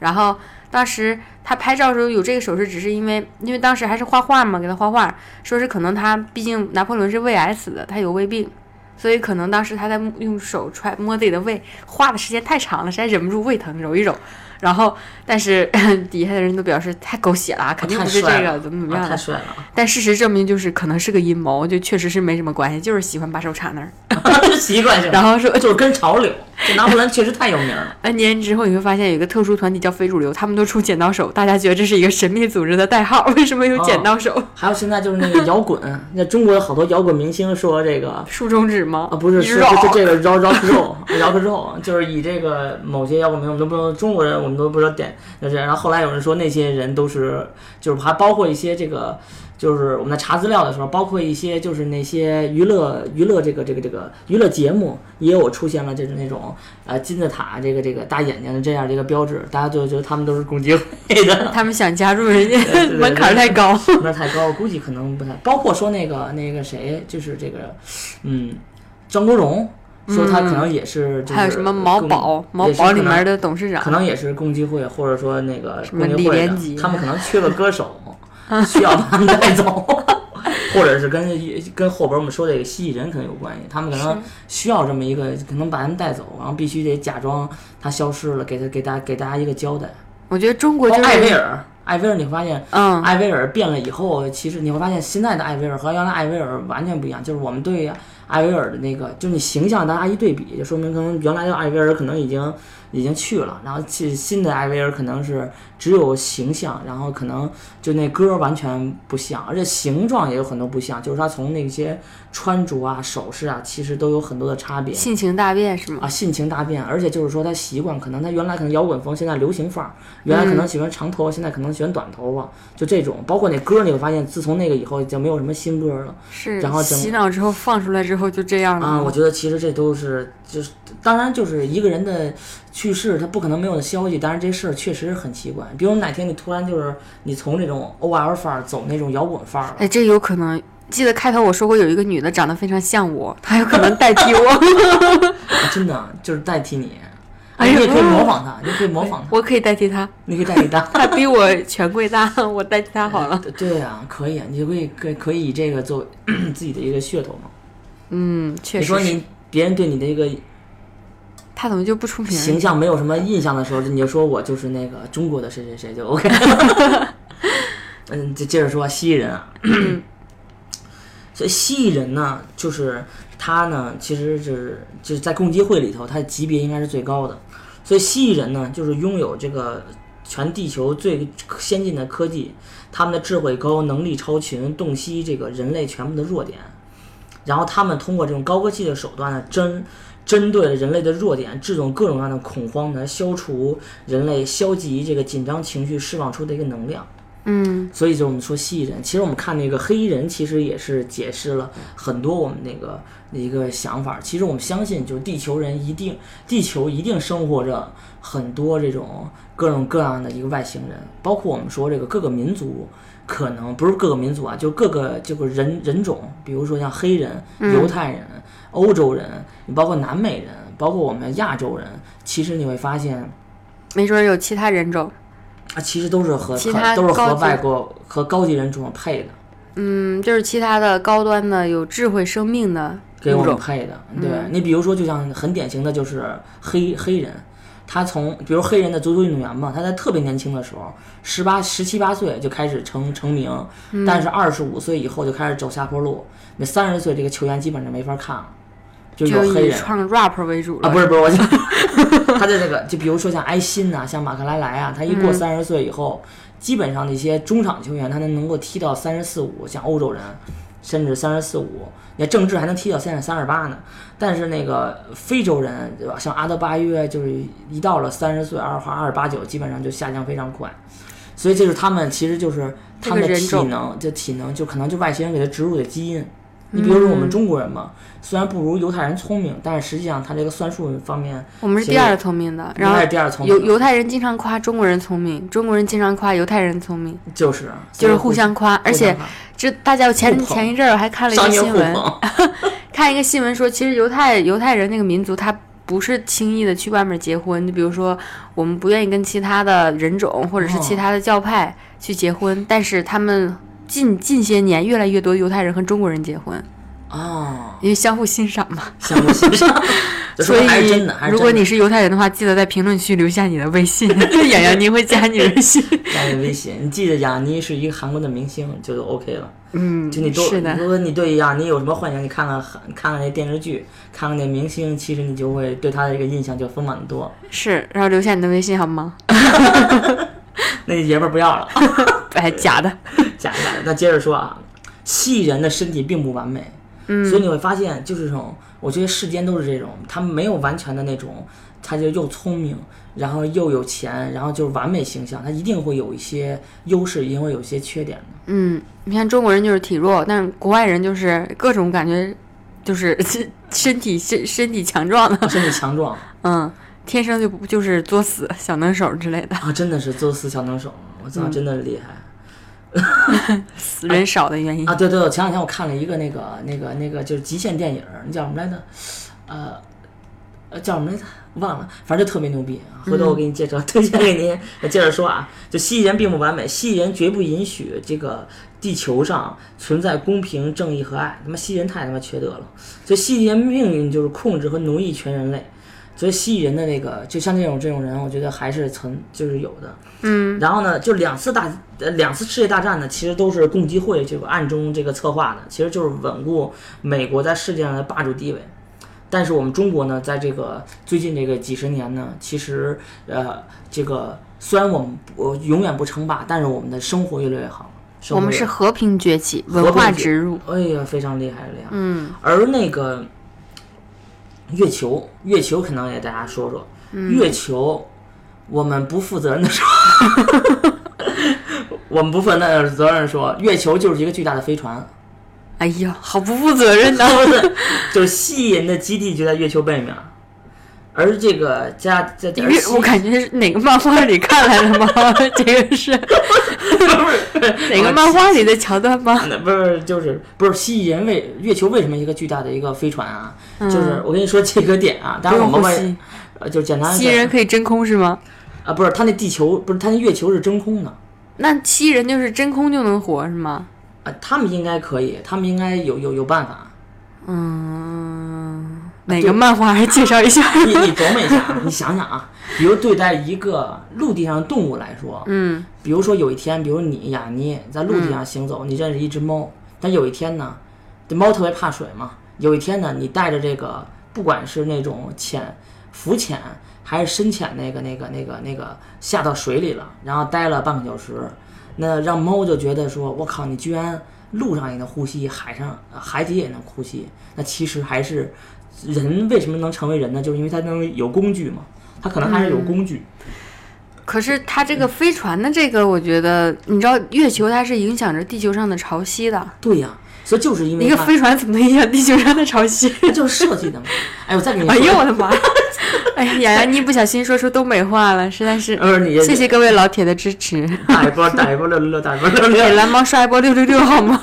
Speaker 2: 然后当时他拍照的时候有这个手势，只是因为因为当时还是画画嘛，给他画画，说是可能他毕竟拿破仑是胃癌死的，他有胃病。所以可能当时他在用手揣摸自己的胃，画的时间太长了，实在忍不住胃疼，揉一揉。然后，但是 <laughs> 底下的人都表示太狗血了，肯定不是这个，怎么怎么样
Speaker 1: 太帅了。
Speaker 2: 但事实证明，就是可能是个阴谋，就确实是没什么关系，就是喜欢把手插那儿。<laughs>
Speaker 1: 是习惯性，
Speaker 2: 然后说，
Speaker 1: 就是跟潮流。这拿破仑确实太有名了。<laughs>
Speaker 2: N 年之后，你会发现有一个特殊团体叫非主流，他们都出剪刀手，大家觉得这是一个神秘组织的代号。为什么有剪刀手？
Speaker 1: 还有现在就是那个摇滚，那中国有好多摇滚明星说这个
Speaker 2: 竖中指吗？
Speaker 1: 啊，不是是
Speaker 2: 绕
Speaker 1: 这这个 rock rock roll rock roll，就是以这个某些摇滚明星，我们都不能中国人，我们都不知道点，就是然后后来有人说那些人都是，就是还包括一些这个。就是我们在查资料的时候，包括一些就是那些娱乐娱乐这个这个这个娱乐节目，也有出现了这种那种呃金字塔这个这个大眼睛的这样的一个标志，大家就觉得他们都是共济会的。<laughs>
Speaker 2: 他们想加入人家门槛儿太高。
Speaker 1: 门槛太高，估计可能不太。包括说那个那个谁，就是这个，嗯，张国荣说他可能也是，就是
Speaker 2: 还有什么毛宝，毛宝里面的董事长
Speaker 1: 可，能也是共济会，或者说那个
Speaker 2: 什么李
Speaker 1: 共济会的
Speaker 2: 连杰，
Speaker 1: 他们可能缺个歌手，需要把他们带走。<laughs> 或者是跟跟后边我们说这个蜥蜴人可能有关系，他们可能需要这么一个，可能把他们带走，然后必须得假装他消失了，给他给大家给大家一个交代。
Speaker 2: 我觉得中国就
Speaker 1: 是艾薇
Speaker 2: 是，
Speaker 1: 儿，艾薇儿你会发现，
Speaker 2: 嗯，
Speaker 1: 艾薇儿变了以后，其实你会发现现在的艾薇儿和原来艾薇儿完全不一样。就是我们对艾薇儿的那个，就你形象大家一对比，就说明可能原来的艾薇儿可能已经已经去了，然后去新的艾薇儿可能是只有形象，然后可能就那歌完全不像，而且形状也有很多不像，就是他从那些穿着啊、首饰啊，其实都有很多的差别。
Speaker 2: 性情大变是吗？
Speaker 1: 啊，性情大变，而且就是说他习惯，可能他原来可能摇滚风，现在流行范儿，原来可能喜欢长头发，现在可能喜欢短头发，就这种。包括那歌，你会发现，自从那个以后就没有什么新歌了。
Speaker 2: 是，
Speaker 1: 然后
Speaker 2: 洗脑之后放出来之后就这样了
Speaker 1: 啊，我觉得其实这都是就是，当然就是一个人的去世，他不可能没有的消息，但是这事儿确实很奇怪。比如哪天你突然就是你从这种 OL 范儿走那种摇滚范儿了，
Speaker 2: 哎，这有可能。记得开头我说过有一个女的长得非常像我，她有可能代替我，
Speaker 1: 啊 <laughs> 真的就是代替你。
Speaker 2: 哎呦
Speaker 1: 你也 <laughs> 可以模仿他，你可以模仿他，
Speaker 2: 我可以代替她。
Speaker 1: 你可以代替他。<laughs>
Speaker 2: 她比我权贵大，我代替她好了。
Speaker 1: 对对呀、可以，啊，你就可以可以可以以这个作为 <clears throat> 自己的一个噱头嘛。
Speaker 2: 嗯，确实。
Speaker 1: 你说你别人对你的一个
Speaker 2: 她怎么就不出名？
Speaker 1: 形象没有什么印象的时候，你就说我就是那个中国的谁谁谁就 OK。<laughs> 嗯，就接着说蜥蜴人啊，所以蜥蜴人呢，就是他呢，其实是就是在共济会里头，他的级别应该是最高的。所以蜥蜴人呢，就是拥有这个全地球最先进的科技，他们的智慧高，能力超群，洞悉这个人类全部的弱点。然后他们通过这种高科技的手段呢，针针对人类的弱点，制造各种各样的恐慌来，消除人类消极这个紧张情绪释放出的一个能量。
Speaker 2: 嗯，
Speaker 1: 所以就我们说蜥蜴人，其实我们看那个黑衣人，其实也是解释了很多我们那个一个想法。其实我们相信，就是地球人一定，地球一定生活着很多这种各种各样的一个外星人，包括我们说这个各个民族，可能不是各个民族啊，就各个这个人人种，比如说像黑人、犹太人、欧洲人，你包括南美人，包括我们亚洲人，其实你会发现。
Speaker 2: 没准有其他人种。
Speaker 1: 啊，其实都是和
Speaker 2: 其他
Speaker 1: 都是和外国和高级人种配的，
Speaker 2: 嗯，就是其他的高端的有智慧生命的
Speaker 1: 给我。们配的。对、你比如说，就像很典型的就是黑黑人，他从比如黑人的足球运动员嘛，他在特别年轻的时候，十八十七八岁就开始成成名，但是二十五岁以后就开始走下坡路。那三十岁这个球员基本上没法看了，就有黑人。
Speaker 2: 以唱 rap 为主。
Speaker 1: 啊，不是不是，我就 <laughs> 他的那个，就比如说像埃辛呐、像马克莱莱啊，他一过三十岁以后，基本上那些中场球员，他能能够踢到三十四五，像欧洲人，甚至三十四五，你看郑智还能踢到现在三十八呢。但是那个非洲人，对吧？像阿德巴约，就是一到了三十岁、二十二十八九，基本上就下降非常快。所以这是他们，其实就是他们的体能，这体能就可能就外星人给他植入的基因。你比如说我们中国人嘛，虽然不如犹太人聪明，但是实际上他这个算术方面，
Speaker 2: 我们是第二聪明的，然后
Speaker 1: 应该是第二聪明
Speaker 2: 犹，犹太人经常夸中国人聪明，中国人经常夸犹太人聪明，
Speaker 1: 就是
Speaker 2: 就是互相夸。而且这大家我前前一阵儿我还看了一个新闻，<laughs> 看一个新闻说，其实犹太犹太人那个民族，他不是轻易的去外面结婚。就比如说，我们不愿意跟其他的人种或者是其他的教派去结婚，但是他们近近些年越来越多犹太人和中国人结婚，
Speaker 1: 哦，
Speaker 2: 因为相互欣赏嘛。
Speaker 1: 相互欣赏，<laughs>
Speaker 2: 所以如果你是犹太人的话，记得在评论区留下你的微信，洋洋妮会加你微信。
Speaker 1: 加你微信，你记得雅妮是一个韩国的明星，就 OK 了。
Speaker 2: 嗯，
Speaker 1: 就你多，
Speaker 2: 是的
Speaker 1: 如，果你对雅妮有什么幻想，你看看韩看看那电视剧，看看那明星，其实你就会对他的一个印象就丰满的多。
Speaker 2: 是，然后留下你的微信好吗？<laughs> <laughs> <laughs>
Speaker 1: 那爷们儿不要了，<laughs>
Speaker 2: 哎，<laughs> 假的。
Speaker 1: 假的。那接着说啊，蜥蜴人的身体并不完美，
Speaker 2: 嗯
Speaker 1: 所以你会发现，就是这种，我觉得世间都是这种，他们没有完全的那种，他就又聪明，然后又有钱，然后就是完美形象，他一定会有一些优势，一定会有一些缺点的。
Speaker 2: 嗯，你看中国人就是体弱，但是国外人就是各种感觉，就是身体身身体强壮的，
Speaker 1: 身体强壮
Speaker 2: 嗯，天生就不就是作死 <laughs> 小能手之类的，
Speaker 1: 啊，真的是作死小能手，我操，真的厉害。
Speaker 2: 死人少的原因。<laughs>
Speaker 1: 啊，对对，前两天我看了一个那个那个那个就是极限电影叫什么来着？呃，呃叫什么来着？忘了，反正就特别牛逼。回头我给你介绍，推荐给您。接着说啊，就蜥蜴人并不完美，蜥蜴人绝不允许这个地球上存在公平、正义和爱。他妈蜥蜴人太他妈缺德了，所以蜥蜴人命运就是控制和奴役全人类。所以吸引人的那个，就像这种这种人，我觉得还是存就是有的。
Speaker 2: 嗯，
Speaker 1: 然后呢，就两次大呃两次世界大战呢，其实都是共济会这个暗中这个策划的，其实就是稳固美国在世界上的霸主地位。但是我们中国呢，在这个最近这个几十年呢，其实呃，这个虽然我们我永远不称霸，但是我们的生活越来越好。
Speaker 2: 我们是和平崛起，文化植入。
Speaker 1: 哎呀，非常厉害厉害。
Speaker 2: 嗯
Speaker 1: 而那个月球，月球可能也大家说说，
Speaker 2: 嗯
Speaker 1: 月球，我们不负责任的说，<laughs> 我们不负责任责任说，月球就是一个巨大的飞船，
Speaker 2: 哎呀，好不负责任呐！<laughs>
Speaker 1: 就是吸引的基地就在月球背面，而这个加在而
Speaker 2: 月，我感觉是哪个漫画里看来的吗？<laughs> 这个是哪个漫画里的桥段吗？
Speaker 1: 那不是就是不是蜥蜴人为月球为什么一个巨大的一个飞船啊？就是我跟你说这个点啊，当
Speaker 2: 嗯不
Speaker 1: 然我们呃就是简单
Speaker 2: 蜥蜴人可以真空是吗？
Speaker 1: 啊，不是他那地球不是他那月球是真空的。
Speaker 2: 那蜥蜴人就是真空就能活是吗？
Speaker 1: 啊，他们应该可以，他们应该有有有办法。
Speaker 2: 嗯，哪个漫画还 <laughs> 介绍一下？
Speaker 1: 你你琢磨一下啊，你想想啊，比如对待一个陆地上的动物来说，
Speaker 2: 嗯
Speaker 1: 比如说有一天，比如你呀，你在陆地上行走，你认识一只猫，但有一天呢，这猫特别怕水嘛，有一天呢，你带着这个，不管是那种浅浮潜还是深潜，那个那个那个那个下到水里了，然后待了半个小时，那让猫就觉得说，我靠，你居然陆上也能呼吸，海上呃海底也能呼吸，那其实还是人为什么能成为人呢？就是因为他能有工具嘛，他可能还是有工具。
Speaker 2: 可是它这个飞船的这个，我觉得你知道，月球它是影响着地球上的潮汐的。
Speaker 1: 对呀、所以就是因为
Speaker 2: 一个飞船怎么能影响地球上的潮汐？<laughs>
Speaker 1: 它就是设计的嘛。哎，我再给你说，
Speaker 2: 哎呦我的妈！哎呀，雅雅，你一不小心说出东北话了，实在是
Speaker 1: 呃，你
Speaker 2: 谢谢各位老铁的支持，
Speaker 1: 打一波，打一波六六六，打一波六六
Speaker 2: 给。蓝猫刷一波六六六好吗？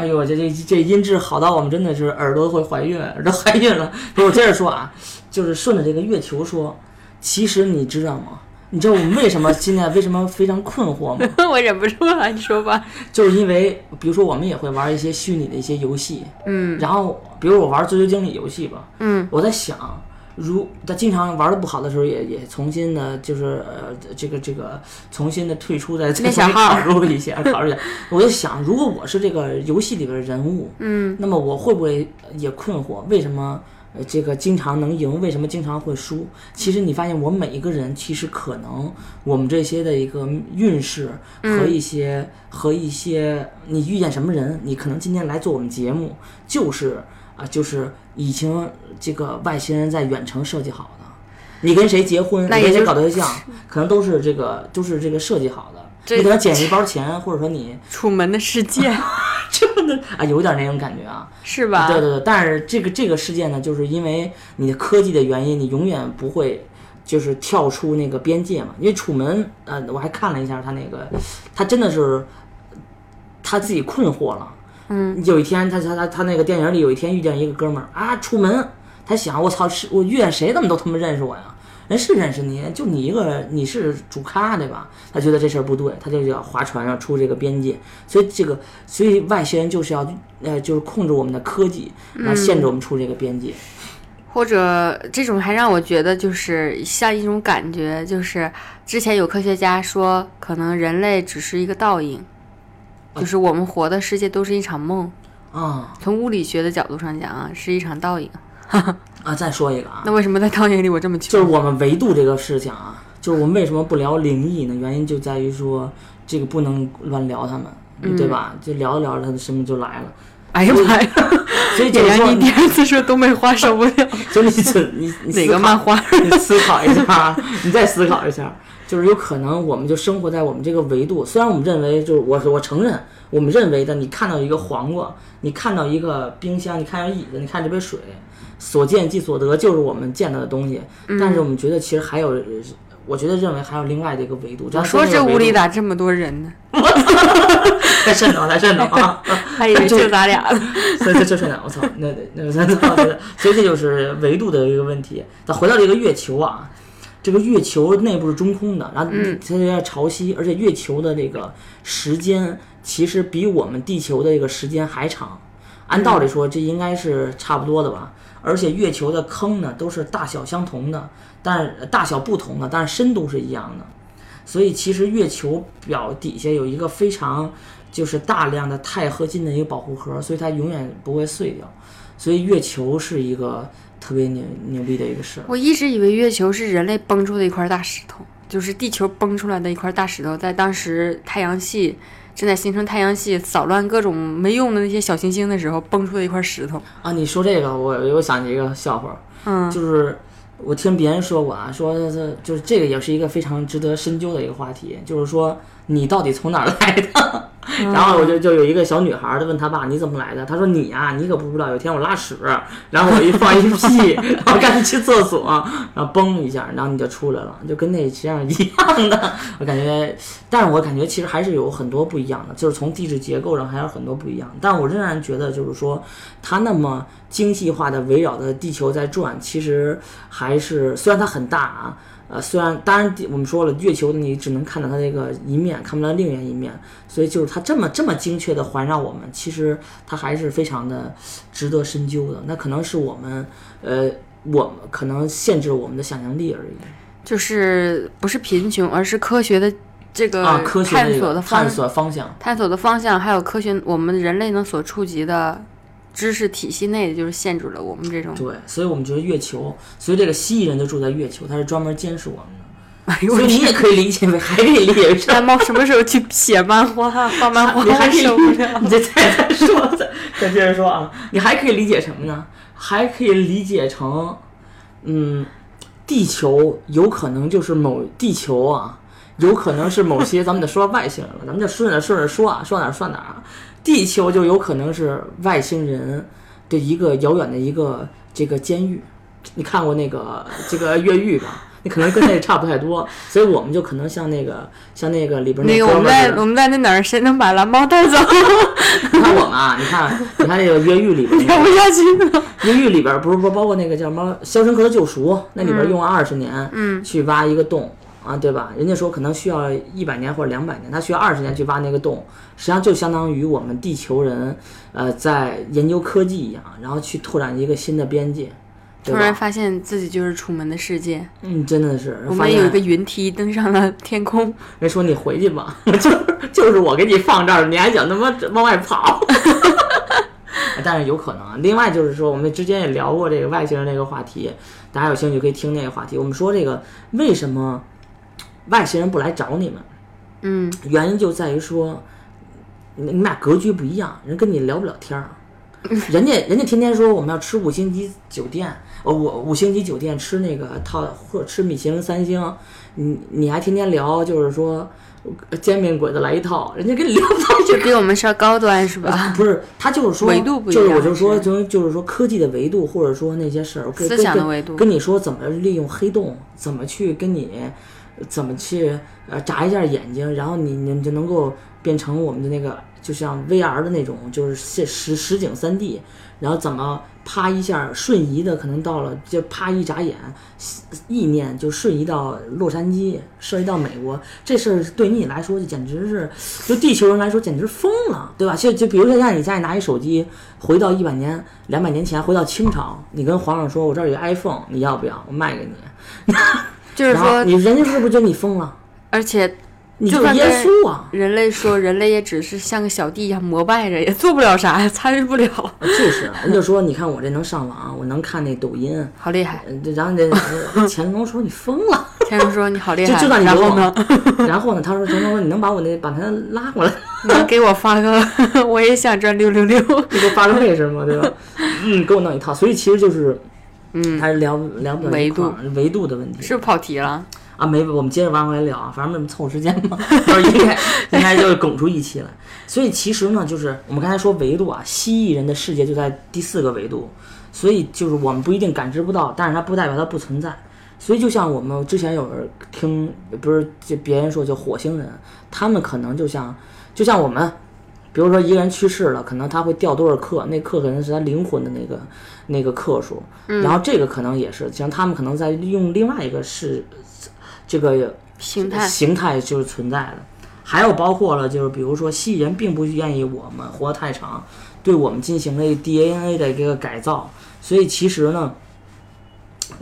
Speaker 1: 哎呦，这这这音质好到我们真的是耳朵会怀孕，耳朵 <laughs> 怀孕了。不是，我接着说啊，就是顺着这个月球说，其实你知道吗？你知道我们为什么现在为什么非常困惑吗？<laughs>
Speaker 2: 我忍不住了，你说吧。
Speaker 1: 就是因为，比如说我们也会玩一些虚拟的一些游戏，
Speaker 2: 嗯
Speaker 1: 然后比如我玩足球经理游戏吧，
Speaker 2: 嗯，
Speaker 1: 我在想，如他经常玩的不好的时候也，也重新的，就是呃，这个这个重新的退出，再再重新考虑一下，考虑一下。我就想，如果我是这个游戏里边的人物，
Speaker 2: 嗯，
Speaker 1: 那么我会不会也困惑，为什么？呃，这个经常能赢，为什么经常会输？其实你发现，我们每一个人其实可能我们这些的一个运势和一些、和一些你遇见什么人，你可能今天来做我们节目，就是啊、就是已经这个外星人在远程设计好的。你跟谁结婚，你跟谁搞对象，<laughs> 可能都是这个都是这个设计好的。你可能捡一包钱，或者说你 <laughs>
Speaker 2: 楚门的世界 <laughs>
Speaker 1: 真的啊，有点那种感觉啊。
Speaker 2: 是吧？
Speaker 1: 对对对，但是这个这个事件呢，就是因为你的科技的原因，你永远不会就是跳出那个边界嘛。因为楚门，呃，我还看了一下他那个，他真的是他自己困惑了。
Speaker 2: 嗯，
Speaker 1: 有一天他他他他那个电影里有一天遇见一个哥们儿啊，出门，他想我操，是我遇见谁怎么都他妈认识我呀？人是认识你，就你一个，你是主咖对吧？他觉得这事儿不对，他就要划船要出这个边界，所以这个，所以外星人就是要，呃，就是控制我们的科技，然后限制我们出这个边界。
Speaker 2: 或者这种还让我觉得就是像一种感觉，就是之前有科学家说，可能人类只是一个倒影，就是我们活的世界都是一场梦。
Speaker 1: 啊
Speaker 2: 从物理学的角度上讲啊，是一场倒影。<laughs>
Speaker 1: 啊！再说一个啊，
Speaker 2: 那为什么在倒影里我这么穷？
Speaker 1: 就是我们维度这个事情啊，就是我们为什么不聊灵异呢？原因就在于说这个不能乱聊他们，对吧？就聊着聊着，他的生命就来了。
Speaker 2: 哎呀妈呀！<laughs>
Speaker 1: 所以就是说
Speaker 2: 演员，你第二次说东北话受不了。<laughs>
Speaker 1: 就你这你你
Speaker 2: 哪个漫画？
Speaker 1: 你思考一下，你再思考一下，就是有可能我们就生活在我们这个维度。虽然我们认为，就是我我承认，我们认为的，你看到一个黄瓜，你看到一个冰箱，你看到椅子，你看这杯水，所见即所得，就是我们见到的东西。
Speaker 2: 嗯
Speaker 1: 但是我们觉得其实还有，我觉得认为还有另外的一个维度。
Speaker 2: 我说这屋里咋这么多人呢？<laughs>
Speaker 1: 太瘆得慌，太瘆得慌啊！<laughs>
Speaker 2: 还以为 <laughs> 就咱俩呢。
Speaker 1: 所以这就是我操，那那那操，所以这就是维度的一个问题。咱回到这个月球啊，这个月球内部是中空的，然后它要潮汐，而且月球的这个时间其实比我们地球的这个时间还长。按道理说，这应该是差不多的吧？而且月球的坑呢都是大小相同的，但是大小不同的，但是深度是一样的。所以其实月球表底下有一个非常就是大量的钛合金的一个保护壳，所以它永远不会碎掉。所以月球是一个特别牛牛逼的一个事儿。
Speaker 2: 我一直以为月球是人类崩出的一块大石头，就是地球崩出来的一块大石头，在当时太阳系正在形成太阳系，扫乱各种没用的那些小行星的时候崩出的一块石头。
Speaker 1: 啊，你说这个，我我想起一个笑话，
Speaker 2: 嗯，
Speaker 1: 就是我听别人说过啊，说这就是这个也是一个非常值得深究的一个话题，就是说你到底从哪儿来的？然后我就就有一个小女孩儿，她问她爸你怎么来的？她说你呀、你可不知道，有一天我拉屎，然后我一放一屁，<laughs> 然后赶紧去厕所，然后嘣一下，然后你就出来了，就跟那实际上一样的。我感觉，但是我感觉其实还是有很多不一样的，就是从地质结构上还有很多不一样。但我仍然觉得，就是说它那么精细化的围绕着地球在转，其实还是虽然它很大啊。呃，虽然当然我们说了，月球你只能看到它这个一面，看不到另外一面，所以就是它这么这么精确的环绕我们，其实它还是非常的值得深究的。那可能是我们呃，我们可能限制我们的想象力而已
Speaker 2: 就是不是贫穷，而是科学的这个
Speaker 1: 啊。科学
Speaker 2: 探
Speaker 1: 的这个
Speaker 2: 索的方
Speaker 1: 探索方向，
Speaker 2: 探索的方向，还有科学我们人类能所触及的知识体系内的，就是限制了我们这种。
Speaker 1: 对，所以我们觉得月球，所以这个蜥蜴人就住在月球，他是专门监视我们的。<laughs>
Speaker 2: 哎呦我
Speaker 1: 所以你也！可以理解为，还可以理解为什
Speaker 2: 大猫什么时候去写漫画、画漫画？
Speaker 1: 你还
Speaker 2: 受不了。
Speaker 1: 你再再再说，再再接着说啊，你还可以理解什么呢？还可以理解成，嗯，地球有可能就是某地球啊，有可能是某些咱们得说外星人了，咱们就顺着顺着说啊，说哪儿算哪儿啊。地球就有可能是外星人的一个遥远的一个这个监狱。你看过那个这个越狱吧？你可能跟那个差不太多，所以我们就可能像那个像那个里边
Speaker 2: 那个我们在我们在那哪儿，谁能把蓝猫带走？
Speaker 1: 你看我们啊，你看，你看那个越狱里边那
Speaker 2: 聊
Speaker 1: 个 <laughs>
Speaker 2: 不下去了。
Speaker 1: 越狱里边不是不包括那个叫什么《肖申克的救赎》，那里边用了二十年，
Speaker 2: 嗯，
Speaker 1: 去挖一个洞啊，对吧？人家说可能需要一百年或者两百年，他需要二十年去挖那个洞，实际上就相当于我们地球人，呃，在研究科技一样，然后去拓展一个新的边界，
Speaker 2: 突然发现自己就是楚门的世界，
Speaker 1: 嗯，真的是，
Speaker 2: 我
Speaker 1: 发现
Speaker 2: 们有一个云梯登上了天空。<laughs>
Speaker 1: 人说你回去吧，就是就是我给你放这儿，你还想他妈往外跑？<laughs> <laughs> 但是有可能啊。另外就是说，我们之前也聊过这个外星人这个话题，大家有兴趣可以听那个话题。我们说这个为什么外星人不来找你们？
Speaker 2: 嗯，
Speaker 1: 原因就在于说，你你们俩格局不一样，人跟你聊不了天儿。<laughs> 人家人家天天说我们要吃五星级酒店，呃，五五星级酒店吃那个套或者吃米其林三星，你你还天天聊就是说呃煎饼鬼子来一套，人家跟你聊不到一
Speaker 2: 就比我们稍高端是吧？
Speaker 1: 不是，他就是说，
Speaker 2: 维度不一样
Speaker 1: 就是我就说，
Speaker 2: 是
Speaker 1: 就是就是说科技的维度，或者说那些事儿，跟
Speaker 2: 思想的维度
Speaker 1: 跟你说怎么利用黑洞，怎么去跟你，怎么去呃眨一下眼睛，然后你你就能够变成我们的那个，就像 VR 的那种，就是现实实景三 D，然后怎么啪一下瞬移的，可能到了就啪一眨眼，意念就瞬移到洛杉矶，瞬移到美国，这事儿对你来说就简直是，就地球人来说简直疯了，对吧？就就比如说像你家里拿一手机，回到一百年、两百年前，回到清朝，你跟皇上说，我这儿有 iPhone，你要不要？我卖给你。
Speaker 2: 就是说，
Speaker 1: 你人家是不是觉得你疯了？
Speaker 2: 而且
Speaker 1: 你就是耶稣啊！
Speaker 2: 人类说，人类也只是像个小弟一样膜拜着，也做不了啥呀，<laughs> 参与不了。
Speaker 1: 就是，人家说，你看我这能上网，我能看那抖音，<laughs>
Speaker 2: 好厉害！
Speaker 1: 呃然后这呃乾隆说你疯了，
Speaker 2: 乾隆说你好厉害，
Speaker 1: 就就让你给我
Speaker 2: 然后呢，
Speaker 1: 然后呢，他说乾隆说你能把我那把他拉过来，<laughs>
Speaker 2: 能给我发个，我也想赚六六六。
Speaker 1: 你给我发个位置吗？对吧？嗯，给我弄一套。所以其实就是，
Speaker 2: 嗯，
Speaker 1: 还是聊聊不了
Speaker 2: 维度
Speaker 1: 维度的问题。
Speaker 2: 是不是跑题了？
Speaker 1: 啊，没，我们接着往回聊啊，反正我们凑时间嘛，<laughs> 应该应该就是拱出一期来。所以其实呢，就是我们刚才说维度啊，蜥蜴人的世界就在第四个维度，所以就是我们不一定感知不到，但是它不代表它不存在。所以就像我们之前有人听，不是就别人说就火星人，他们可能就像就像我们，比如说一个人去世了，可能他会掉多少克，那克可能是他灵魂的那个那个克数，然后这个可能也是，像他们可能在用另外一个是这个
Speaker 2: 形态。
Speaker 1: 形态就是存在的。还有包括了，就是比如说蜥蜴人并不愿意我们活得太长，对我们进行了 DNA 的这个改造，所以其实呢，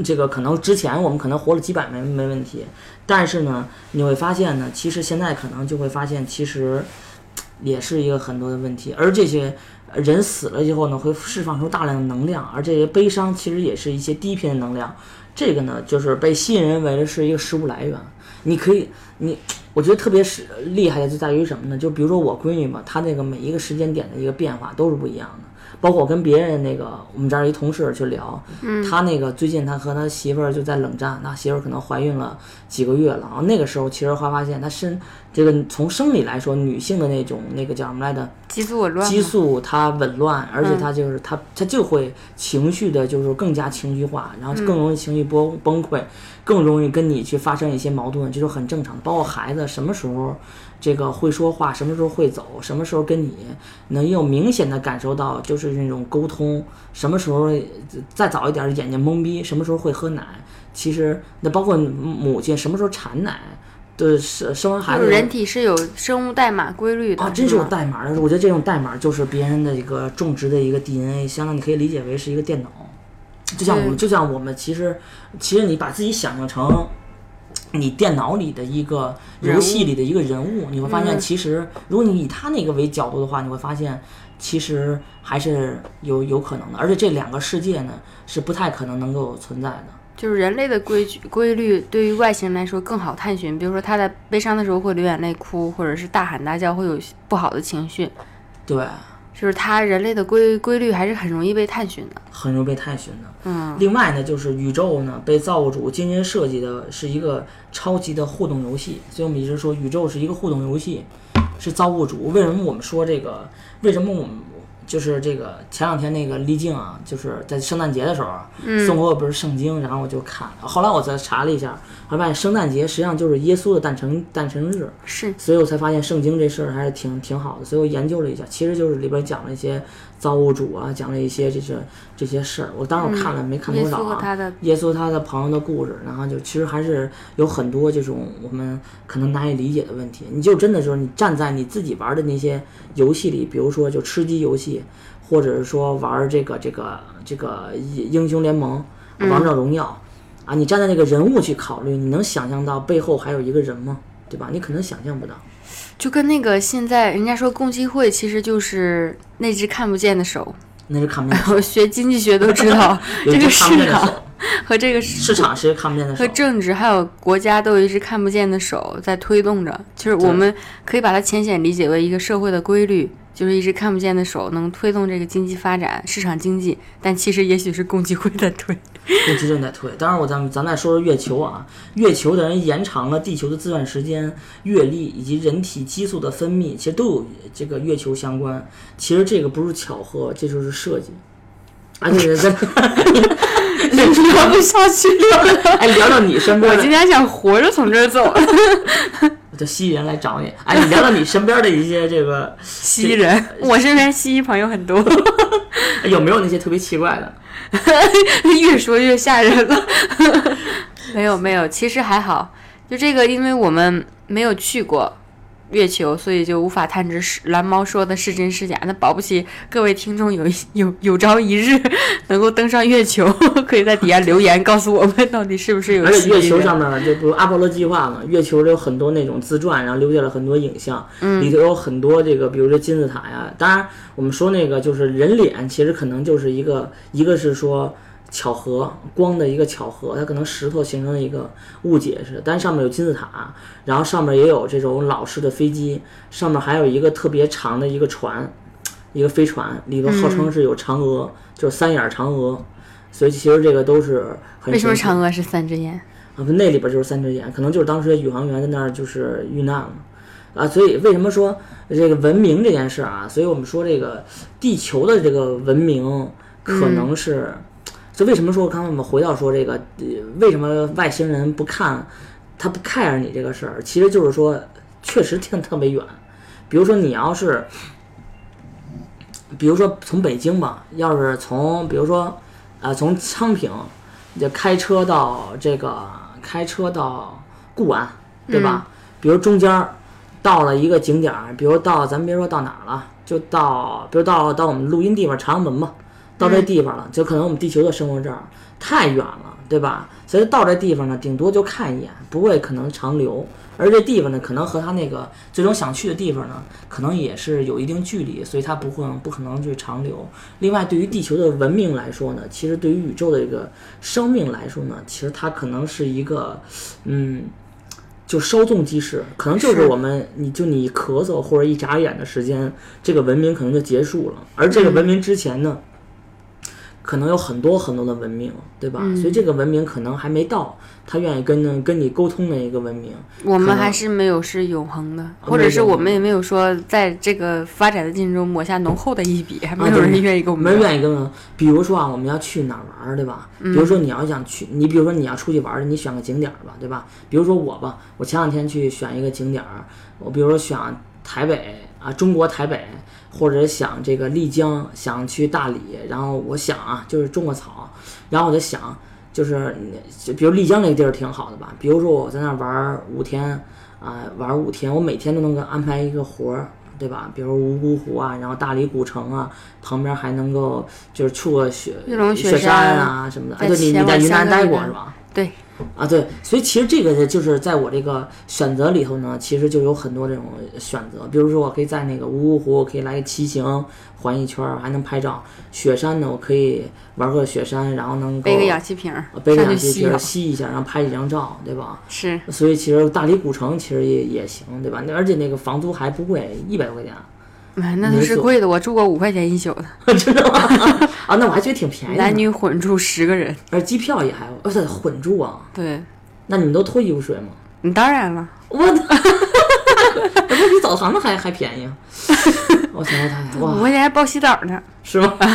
Speaker 1: 这个可能之前我们可能活了几百年没问题，但是呢，你会发现呢，其实现在可能就会发现，其实也是一个很多的问题。而这些人死了以后呢，会释放出大量的能量，而这些悲伤其实也是一些低频的能量。这个呢，就是被吸引人为的是一个食物来源。你可以，你我觉得特别是厉害的就在于什么呢？就比如说我闺女嘛，她那个每一个时间点的一个变化都是不一样的。包括我跟别人那个我们这儿一同事去聊，他那个最近他和他媳妇儿就在冷战，他媳妇儿可能怀孕了几个月了，然后那个时候其实会发现他身这个从生理来说，女性的那种那个叫什么来着？
Speaker 2: 激素紊乱，
Speaker 1: 激素它紊乱，而且它就是它它就会情绪的，就是更加情绪化，然后更容易情绪崩崩溃，更容易跟你去发生一些矛盾，这就很正常的。包括孩子什么时候这个会说话，什么时候会走，什么时候跟你能有明显的感受到就是那种沟通，什么时候再早一点眼睛懵逼，什么时候会喝奶，其实那包括母亲什么时候产奶。对，生生完孩子，
Speaker 2: 人体是有生物代码规律的
Speaker 1: 啊，真是有代码的。我觉得这种代码就是别人的一个种植的一个 DNA，相当你可以理解为是一个电脑。就像我们，就像我们，其实，其实你把自己想象成你电脑里的一个游戏里的一个人物，你会发现，其实如果你以他那个为角度的话，你会发现，其实还是有有可能的。而且这两个世界呢，是不太可能能够存在的。
Speaker 2: 就是人类的规矩规律，对于外星人来说更好探寻。比如说，他在悲伤的时候会流眼泪哭，或者是大喊大叫，会有不好的情绪。
Speaker 1: 对，
Speaker 2: 就是它人类的规规律还是很容易被探寻的，
Speaker 1: 很容易被探寻的。
Speaker 2: 嗯。
Speaker 1: 另外呢，就是宇宙呢被造物主精心设计的是一个超级的互动游戏，所以我们一直说宇宙是一个互动游戏，是造物主。为什么我们说这个？为什么我们？就是这个前两天那个丽静啊，就是在圣诞节的时候送给我不是圣经，然后我就看，后来我才查了一下，后来发现圣诞节实际上就是耶稣的诞辰诞辰日，
Speaker 2: 是，
Speaker 1: 所以我才发现圣经这事儿还是挺挺好的，所以我研究了一下，其实就是里边讲了一些造物主啊，讲了一些这些这些事儿，我当时我看了没看多少啊，耶稣他的朋友的故事，然后就其实还是有很多这种我们可能难以理解的问题，你就真的就是你站在你自己玩的那些游戏里，比如说就吃鸡游戏。或者是说玩这个这个这个英雄联盟、王者荣耀啊，你站在那个人物去考虑，你能想象到背后还有一个人吗？对吧？你可能想象不到。
Speaker 2: 就跟那个现在人家说共济会，其实就是那只看不见的手。
Speaker 1: 那只看不见。我 <laughs>
Speaker 2: 学经济学都知道，<laughs> 这个市场 <laughs> 和这个
Speaker 1: 市场是看不见的手，
Speaker 2: 和政治还有国家都有一只看不见的手在推动着。就是我们可以把它浅显理解为一个社会的规律。就是一只看不见的手，能推动这个经济发展、市场经济，但其实也许是共济会在推，
Speaker 1: 共济会在推。当然，我咱们咱再说说月球啊，月球的人延长了地球的自转时间、月历以及人体激素的分泌，其实都有这个月球相关。其实这个不是巧合，这就是设计。而且在
Speaker 2: 聊 <laughs> 不下去了，
Speaker 1: 哎，聊到你身边，
Speaker 2: 我今天想活着从这儿走。<laughs>
Speaker 1: 叫蜥蜴人来找你，哎，你聊聊你身边的一些这个
Speaker 2: 蜥蜴人，我身边蜥蜴朋友很多，<laughs>
Speaker 1: 有没有那些特别奇怪的？<laughs>
Speaker 2: 越说越吓人了。<laughs> 没有没有，其实还好，就这个，因为我们没有去过。月球，所以就无法探知是蓝猫说的是真是假。那保不齐各位听众有有有朝一日能够登上月球，<laughs> 可以在底下留言告诉我们到底是不是有。
Speaker 1: 而且月球上面就比如阿波罗计划嘛，月球有很多那种自传，然后留下了很多影像，里头有很多这个，比如说金字塔呀。当然，我们说那个就是人脸，其实可能就是一个，一个是说。巧合光的一个巧合，它可能石头形成的一个误解似的，但上面有金字塔，然后上面也有这种老式的飞机，上面还有一个特别长的一个船，一个飞船里头号称是有嫦娥，就是三眼嫦娥，所以其实这个都是很。
Speaker 2: 为什么嫦娥是三只眼？
Speaker 1: 啊，那里边就是三只眼，可能就是当时宇航员在那儿就是遇难了，啊，所以为什么说这个文明这件事啊？所以我们说这个地球的这个文明可能是。就为什么说刚才我们回到说这个，为什么外星人不看，他不 care 你这个事儿？其实就是说，确实挺特别远。比如说你要是，比如说从北京吧，要是从比如说，呃，从昌平，就开车到这个开车到固安，对吧？比如中间到了一个景点，比如到咱别说到哪了，就到比如到到我们录音地方长安门吧。到这地方了，就可能我们地球的生活这儿太远了，对吧？所以到这地方呢，顶多就看一眼，不会可能长留。而这地方呢，可能和他那个最终想去的地方呢，可能也是有一定距离，所以他不会不可能去长留。另外，对于地球的文明来说呢，其实对于宇宙的这个生命来说呢，其实它可能是一个，嗯，就稍纵即逝，可能就是
Speaker 2: 是
Speaker 1: 我们你就你咳嗽或者一眨眼的时间，这个文明可能就结束了。而这个文明之前呢，可能有很多很多的文明，对吧？所以这个文明可能还没到，他愿意跟跟你沟通的一个文明。
Speaker 2: 我们还是没有是永恒的，或者是我们也没有说在这个发展的进程中抹下浓厚的一笔，还没有人愿意跟我们
Speaker 1: 没人。愿意跟我。比如说啊，我们要去哪儿玩儿，对吧？比如说你要想去，你比如说你要出去玩儿，你选个景点儿吧，对吧？比如说我吧，我前两天去选一个景点儿，我比如说选台北啊，中国台北，或者想这个丽江，想去大理，然后我想啊，就是种个草，然后我就想，就是就比如丽江那个地儿挺好的吧，比如说我在那儿玩儿五天，啊、玩儿五天，我每天都能够安排一个活儿。对吧？比如泸沽湖啊，然后大理古城啊，旁边还能够就是去个雪
Speaker 2: 雪
Speaker 1: 雪
Speaker 2: 山
Speaker 1: 啊什么的。
Speaker 2: 再
Speaker 1: 哎，对你你在云南待过是吧？
Speaker 2: 对，
Speaker 1: 啊，对，所以其实这个就是在我这个选择里头呢，其实就有很多这种选择。比如说，我可以在那个芜湖湖，我可以来个骑行环一圈儿，还能拍照。雪山呢，我可以玩个雪山，然后能够
Speaker 2: 背个氧气瓶
Speaker 1: 背个氧气瓶儿
Speaker 2: 吸
Speaker 1: 一下，然后拍几张照，对吧？
Speaker 2: 是
Speaker 1: 所以其实大理古城其实也也行，对吧？那而且那个房租还不贵，一百多块钱，
Speaker 2: 哎那都是贵的。我住过五块钱一宿的，<laughs>
Speaker 1: 真的吗？啊，那我还觉得挺便宜的。
Speaker 2: 男女混住十个人。
Speaker 1: 而机票也还，而且混住啊。
Speaker 2: 对，
Speaker 1: 那你们都脱衣服睡吗？
Speaker 2: 你当然了，
Speaker 1: 我的，<laughs> 那不比澡堂子还还便宜啊！我想想太
Speaker 2: 五
Speaker 1: 哇，
Speaker 2: 块钱还包洗澡呢，
Speaker 1: 是吗？<laughs>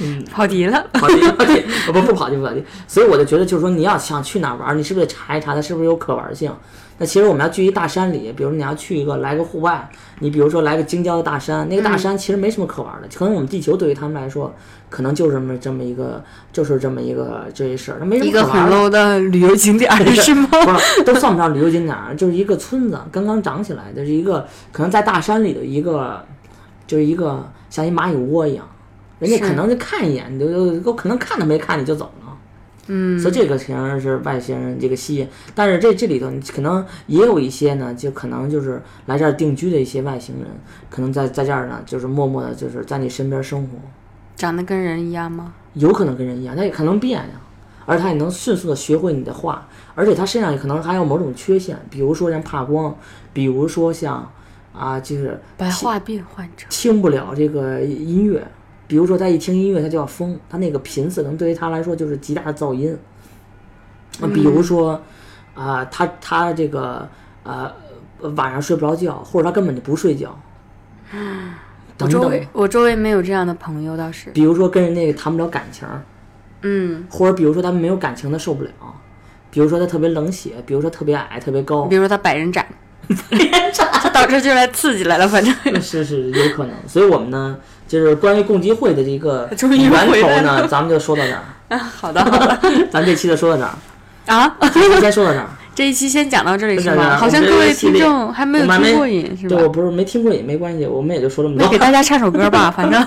Speaker 2: 嗯跑题了。
Speaker 1: 跑题跑题，不不跑题不跑题。所以我就觉得，就是说你要想去哪玩，你是不是得查一查它是不是有可玩性？那其实我们要去一大山里，比如你要去一个来个户外，你比如说来个京郊的大山，那个大山其实没什么可玩的，可能我们地球对于他们来说，可能就这么这么一个，就是这么一个这一事儿，它没什
Speaker 2: 一个很
Speaker 1: 么可玩的。
Speaker 2: low 的旅游景点儿是吗？<laughs>
Speaker 1: 不是，都算不上旅游景点儿，就是一个村子刚刚长起来的，是一个可能在大山里的一个，就是一个像一蚂蚁窝一样，人家可能就看一眼，你就都可能看都没看你就走了。
Speaker 2: 嗯，
Speaker 1: 所以这个其实是外星人这个吸引，但是这这里头你可能也有一些呢，就可能就是来这儿定居的一些外星人，可能在在这儿呢，就是默默的，就是在你身边生活，
Speaker 2: 长得跟人一样吗？
Speaker 1: 有可能跟人一样，他也可能变呀，而他也能迅速的学会你的话，而且他身上也可能还有某种缺陷，比如说像怕光，比如说像啊，就是
Speaker 2: 白化病患者。
Speaker 1: 听不了这个音乐，比如说他一听音乐他就要疯，他那个频次可能对于他来说就是极大的噪音。啊，比如说啊、他他这个呃晚上睡不着觉，或者他根本就不睡觉。
Speaker 2: 我周围，我周围没有这样的朋友，倒是。
Speaker 1: 比如说跟人家谈不了感情，
Speaker 2: 嗯，
Speaker 1: 或者比如说他没有感情他受不了，比如说他特别冷血，比如说特别矮特别高
Speaker 2: 比，如说他百人斩，<laughs> 他到这儿就来刺激来了，反正
Speaker 1: 是是有可能。所以我们呢，就是关于共济会的这个 <laughs> 源头呢，<laughs> 咱们就说到这儿。
Speaker 2: 啊，好的好的 <laughs>
Speaker 1: 咱这期就说到这儿，
Speaker 2: 啊，
Speaker 1: 先说到这儿。
Speaker 2: 这一期先讲到这里是吗？好像各位听众还没有听过瘾是
Speaker 1: 对，我？不是没听过瘾没关系，我们也就说这么多
Speaker 2: 那给。大家唱首歌吧，反正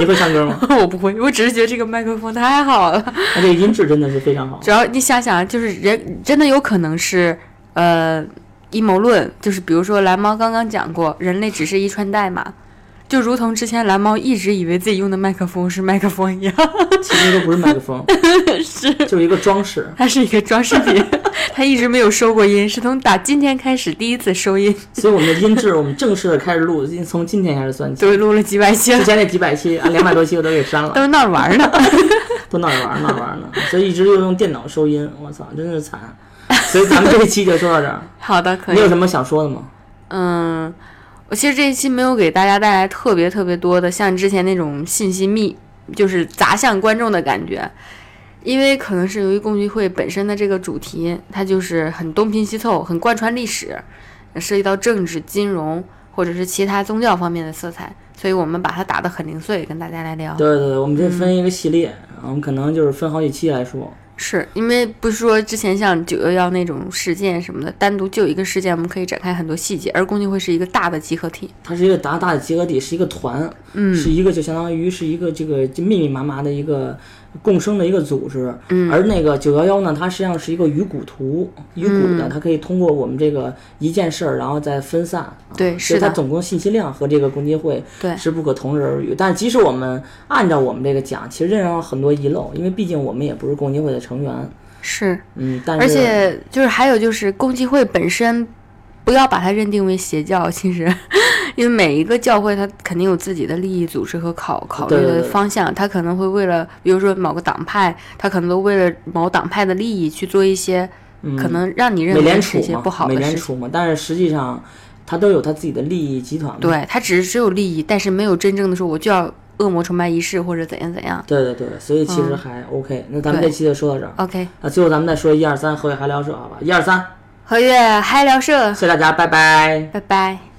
Speaker 1: 你会唱歌吗？
Speaker 2: 我不会，我只是觉得这个麦克风太好了。
Speaker 1: 它这个音质真的是非常好。
Speaker 2: 主要你想想，就是人真的有可能是呃阴谋论，就是比如说蓝猫刚刚讲过，人类只是一串代码，就如同之前蓝猫一直以为自己用的麦克风是麦克风一样，
Speaker 1: 其实都不是麦克风，<laughs>
Speaker 2: 是
Speaker 1: 就是一个装饰。
Speaker 2: 它是一个装饰品，<laughs> 它一直没有收过音，是从打今天开始第一次收音，
Speaker 1: 所以我们的音质，我们正式的开始录，从今天开始算起。<laughs>
Speaker 2: 对录了几百期，
Speaker 1: 之前那几百期啊，两百多期我都给删了
Speaker 2: 都，是闹着玩儿呢。
Speaker 1: 都闹着玩闹着玩呢。所以一直就用电脑收音，我操，真是惨。所以咱们这一期就说到这儿。
Speaker 2: 好的，可以
Speaker 1: 你有。什么想说的吗？
Speaker 2: 嗯，我其实这一期没有给大家带来特别特别多的像之前那种信息密，就是砸向观众的感觉，因为可能是由于共济会本身的这个主题，它就是很东拼西凑，很贯穿历史，涉及到政治、金融或者是其他宗教方面的色彩，所以我们把它打得很零碎，跟大家来聊。
Speaker 1: 对对对，我们这分一个系列，我们可能就是分好几期来说。
Speaker 2: 是因为不是说之前像九幺幺那种事件什么的，单独就一个事件，我们可以展开很多细节，而共济会是一个大的集合体。
Speaker 1: 它是一个大大的集合体，是一个团，
Speaker 2: 嗯
Speaker 1: 是一个就相当于是一个这个就密密麻麻的一个共生的一个组织。
Speaker 2: 嗯
Speaker 1: 而那个九幺幺呢，它实际上是一个鱼骨图，鱼骨
Speaker 2: 嗯
Speaker 1: 的，它可以通过我们这个一件事儿，然后再分散。啊
Speaker 2: 对
Speaker 1: 所以它总共信息量和这个共济会
Speaker 2: 对
Speaker 1: 是不可同日而语。但即使我们按照我们这个讲，其实仍然有很多遗漏，因为毕竟我们也不是共济会的成员。
Speaker 2: 是，
Speaker 1: 嗯，但是
Speaker 2: 而且就是还有就是共济会本身，不要把它认定为邪教，其实，因为每一个教会它肯定有自己的利益组织和考考虑的方向，它可能会为了，比如说某个党派，它可能都为了某党派的利益去做一些可能让你认为是一些不好的事情。
Speaker 1: 联储嘛，但是实际上它都有它自己的利益集团。
Speaker 2: 对，它只是只有利益，但是没有真正的说我就要恶魔崇拜仪式或者怎样怎样。
Speaker 1: 对对对，所以其实还 OK。那咱们这期就说到这儿。
Speaker 2: OK，
Speaker 1: 那最后咱们再说一二三，何月嗨聊社，好吧？一二三，
Speaker 2: 何月嗨聊社，
Speaker 1: 谢谢大家，拜拜。
Speaker 2: 拜拜。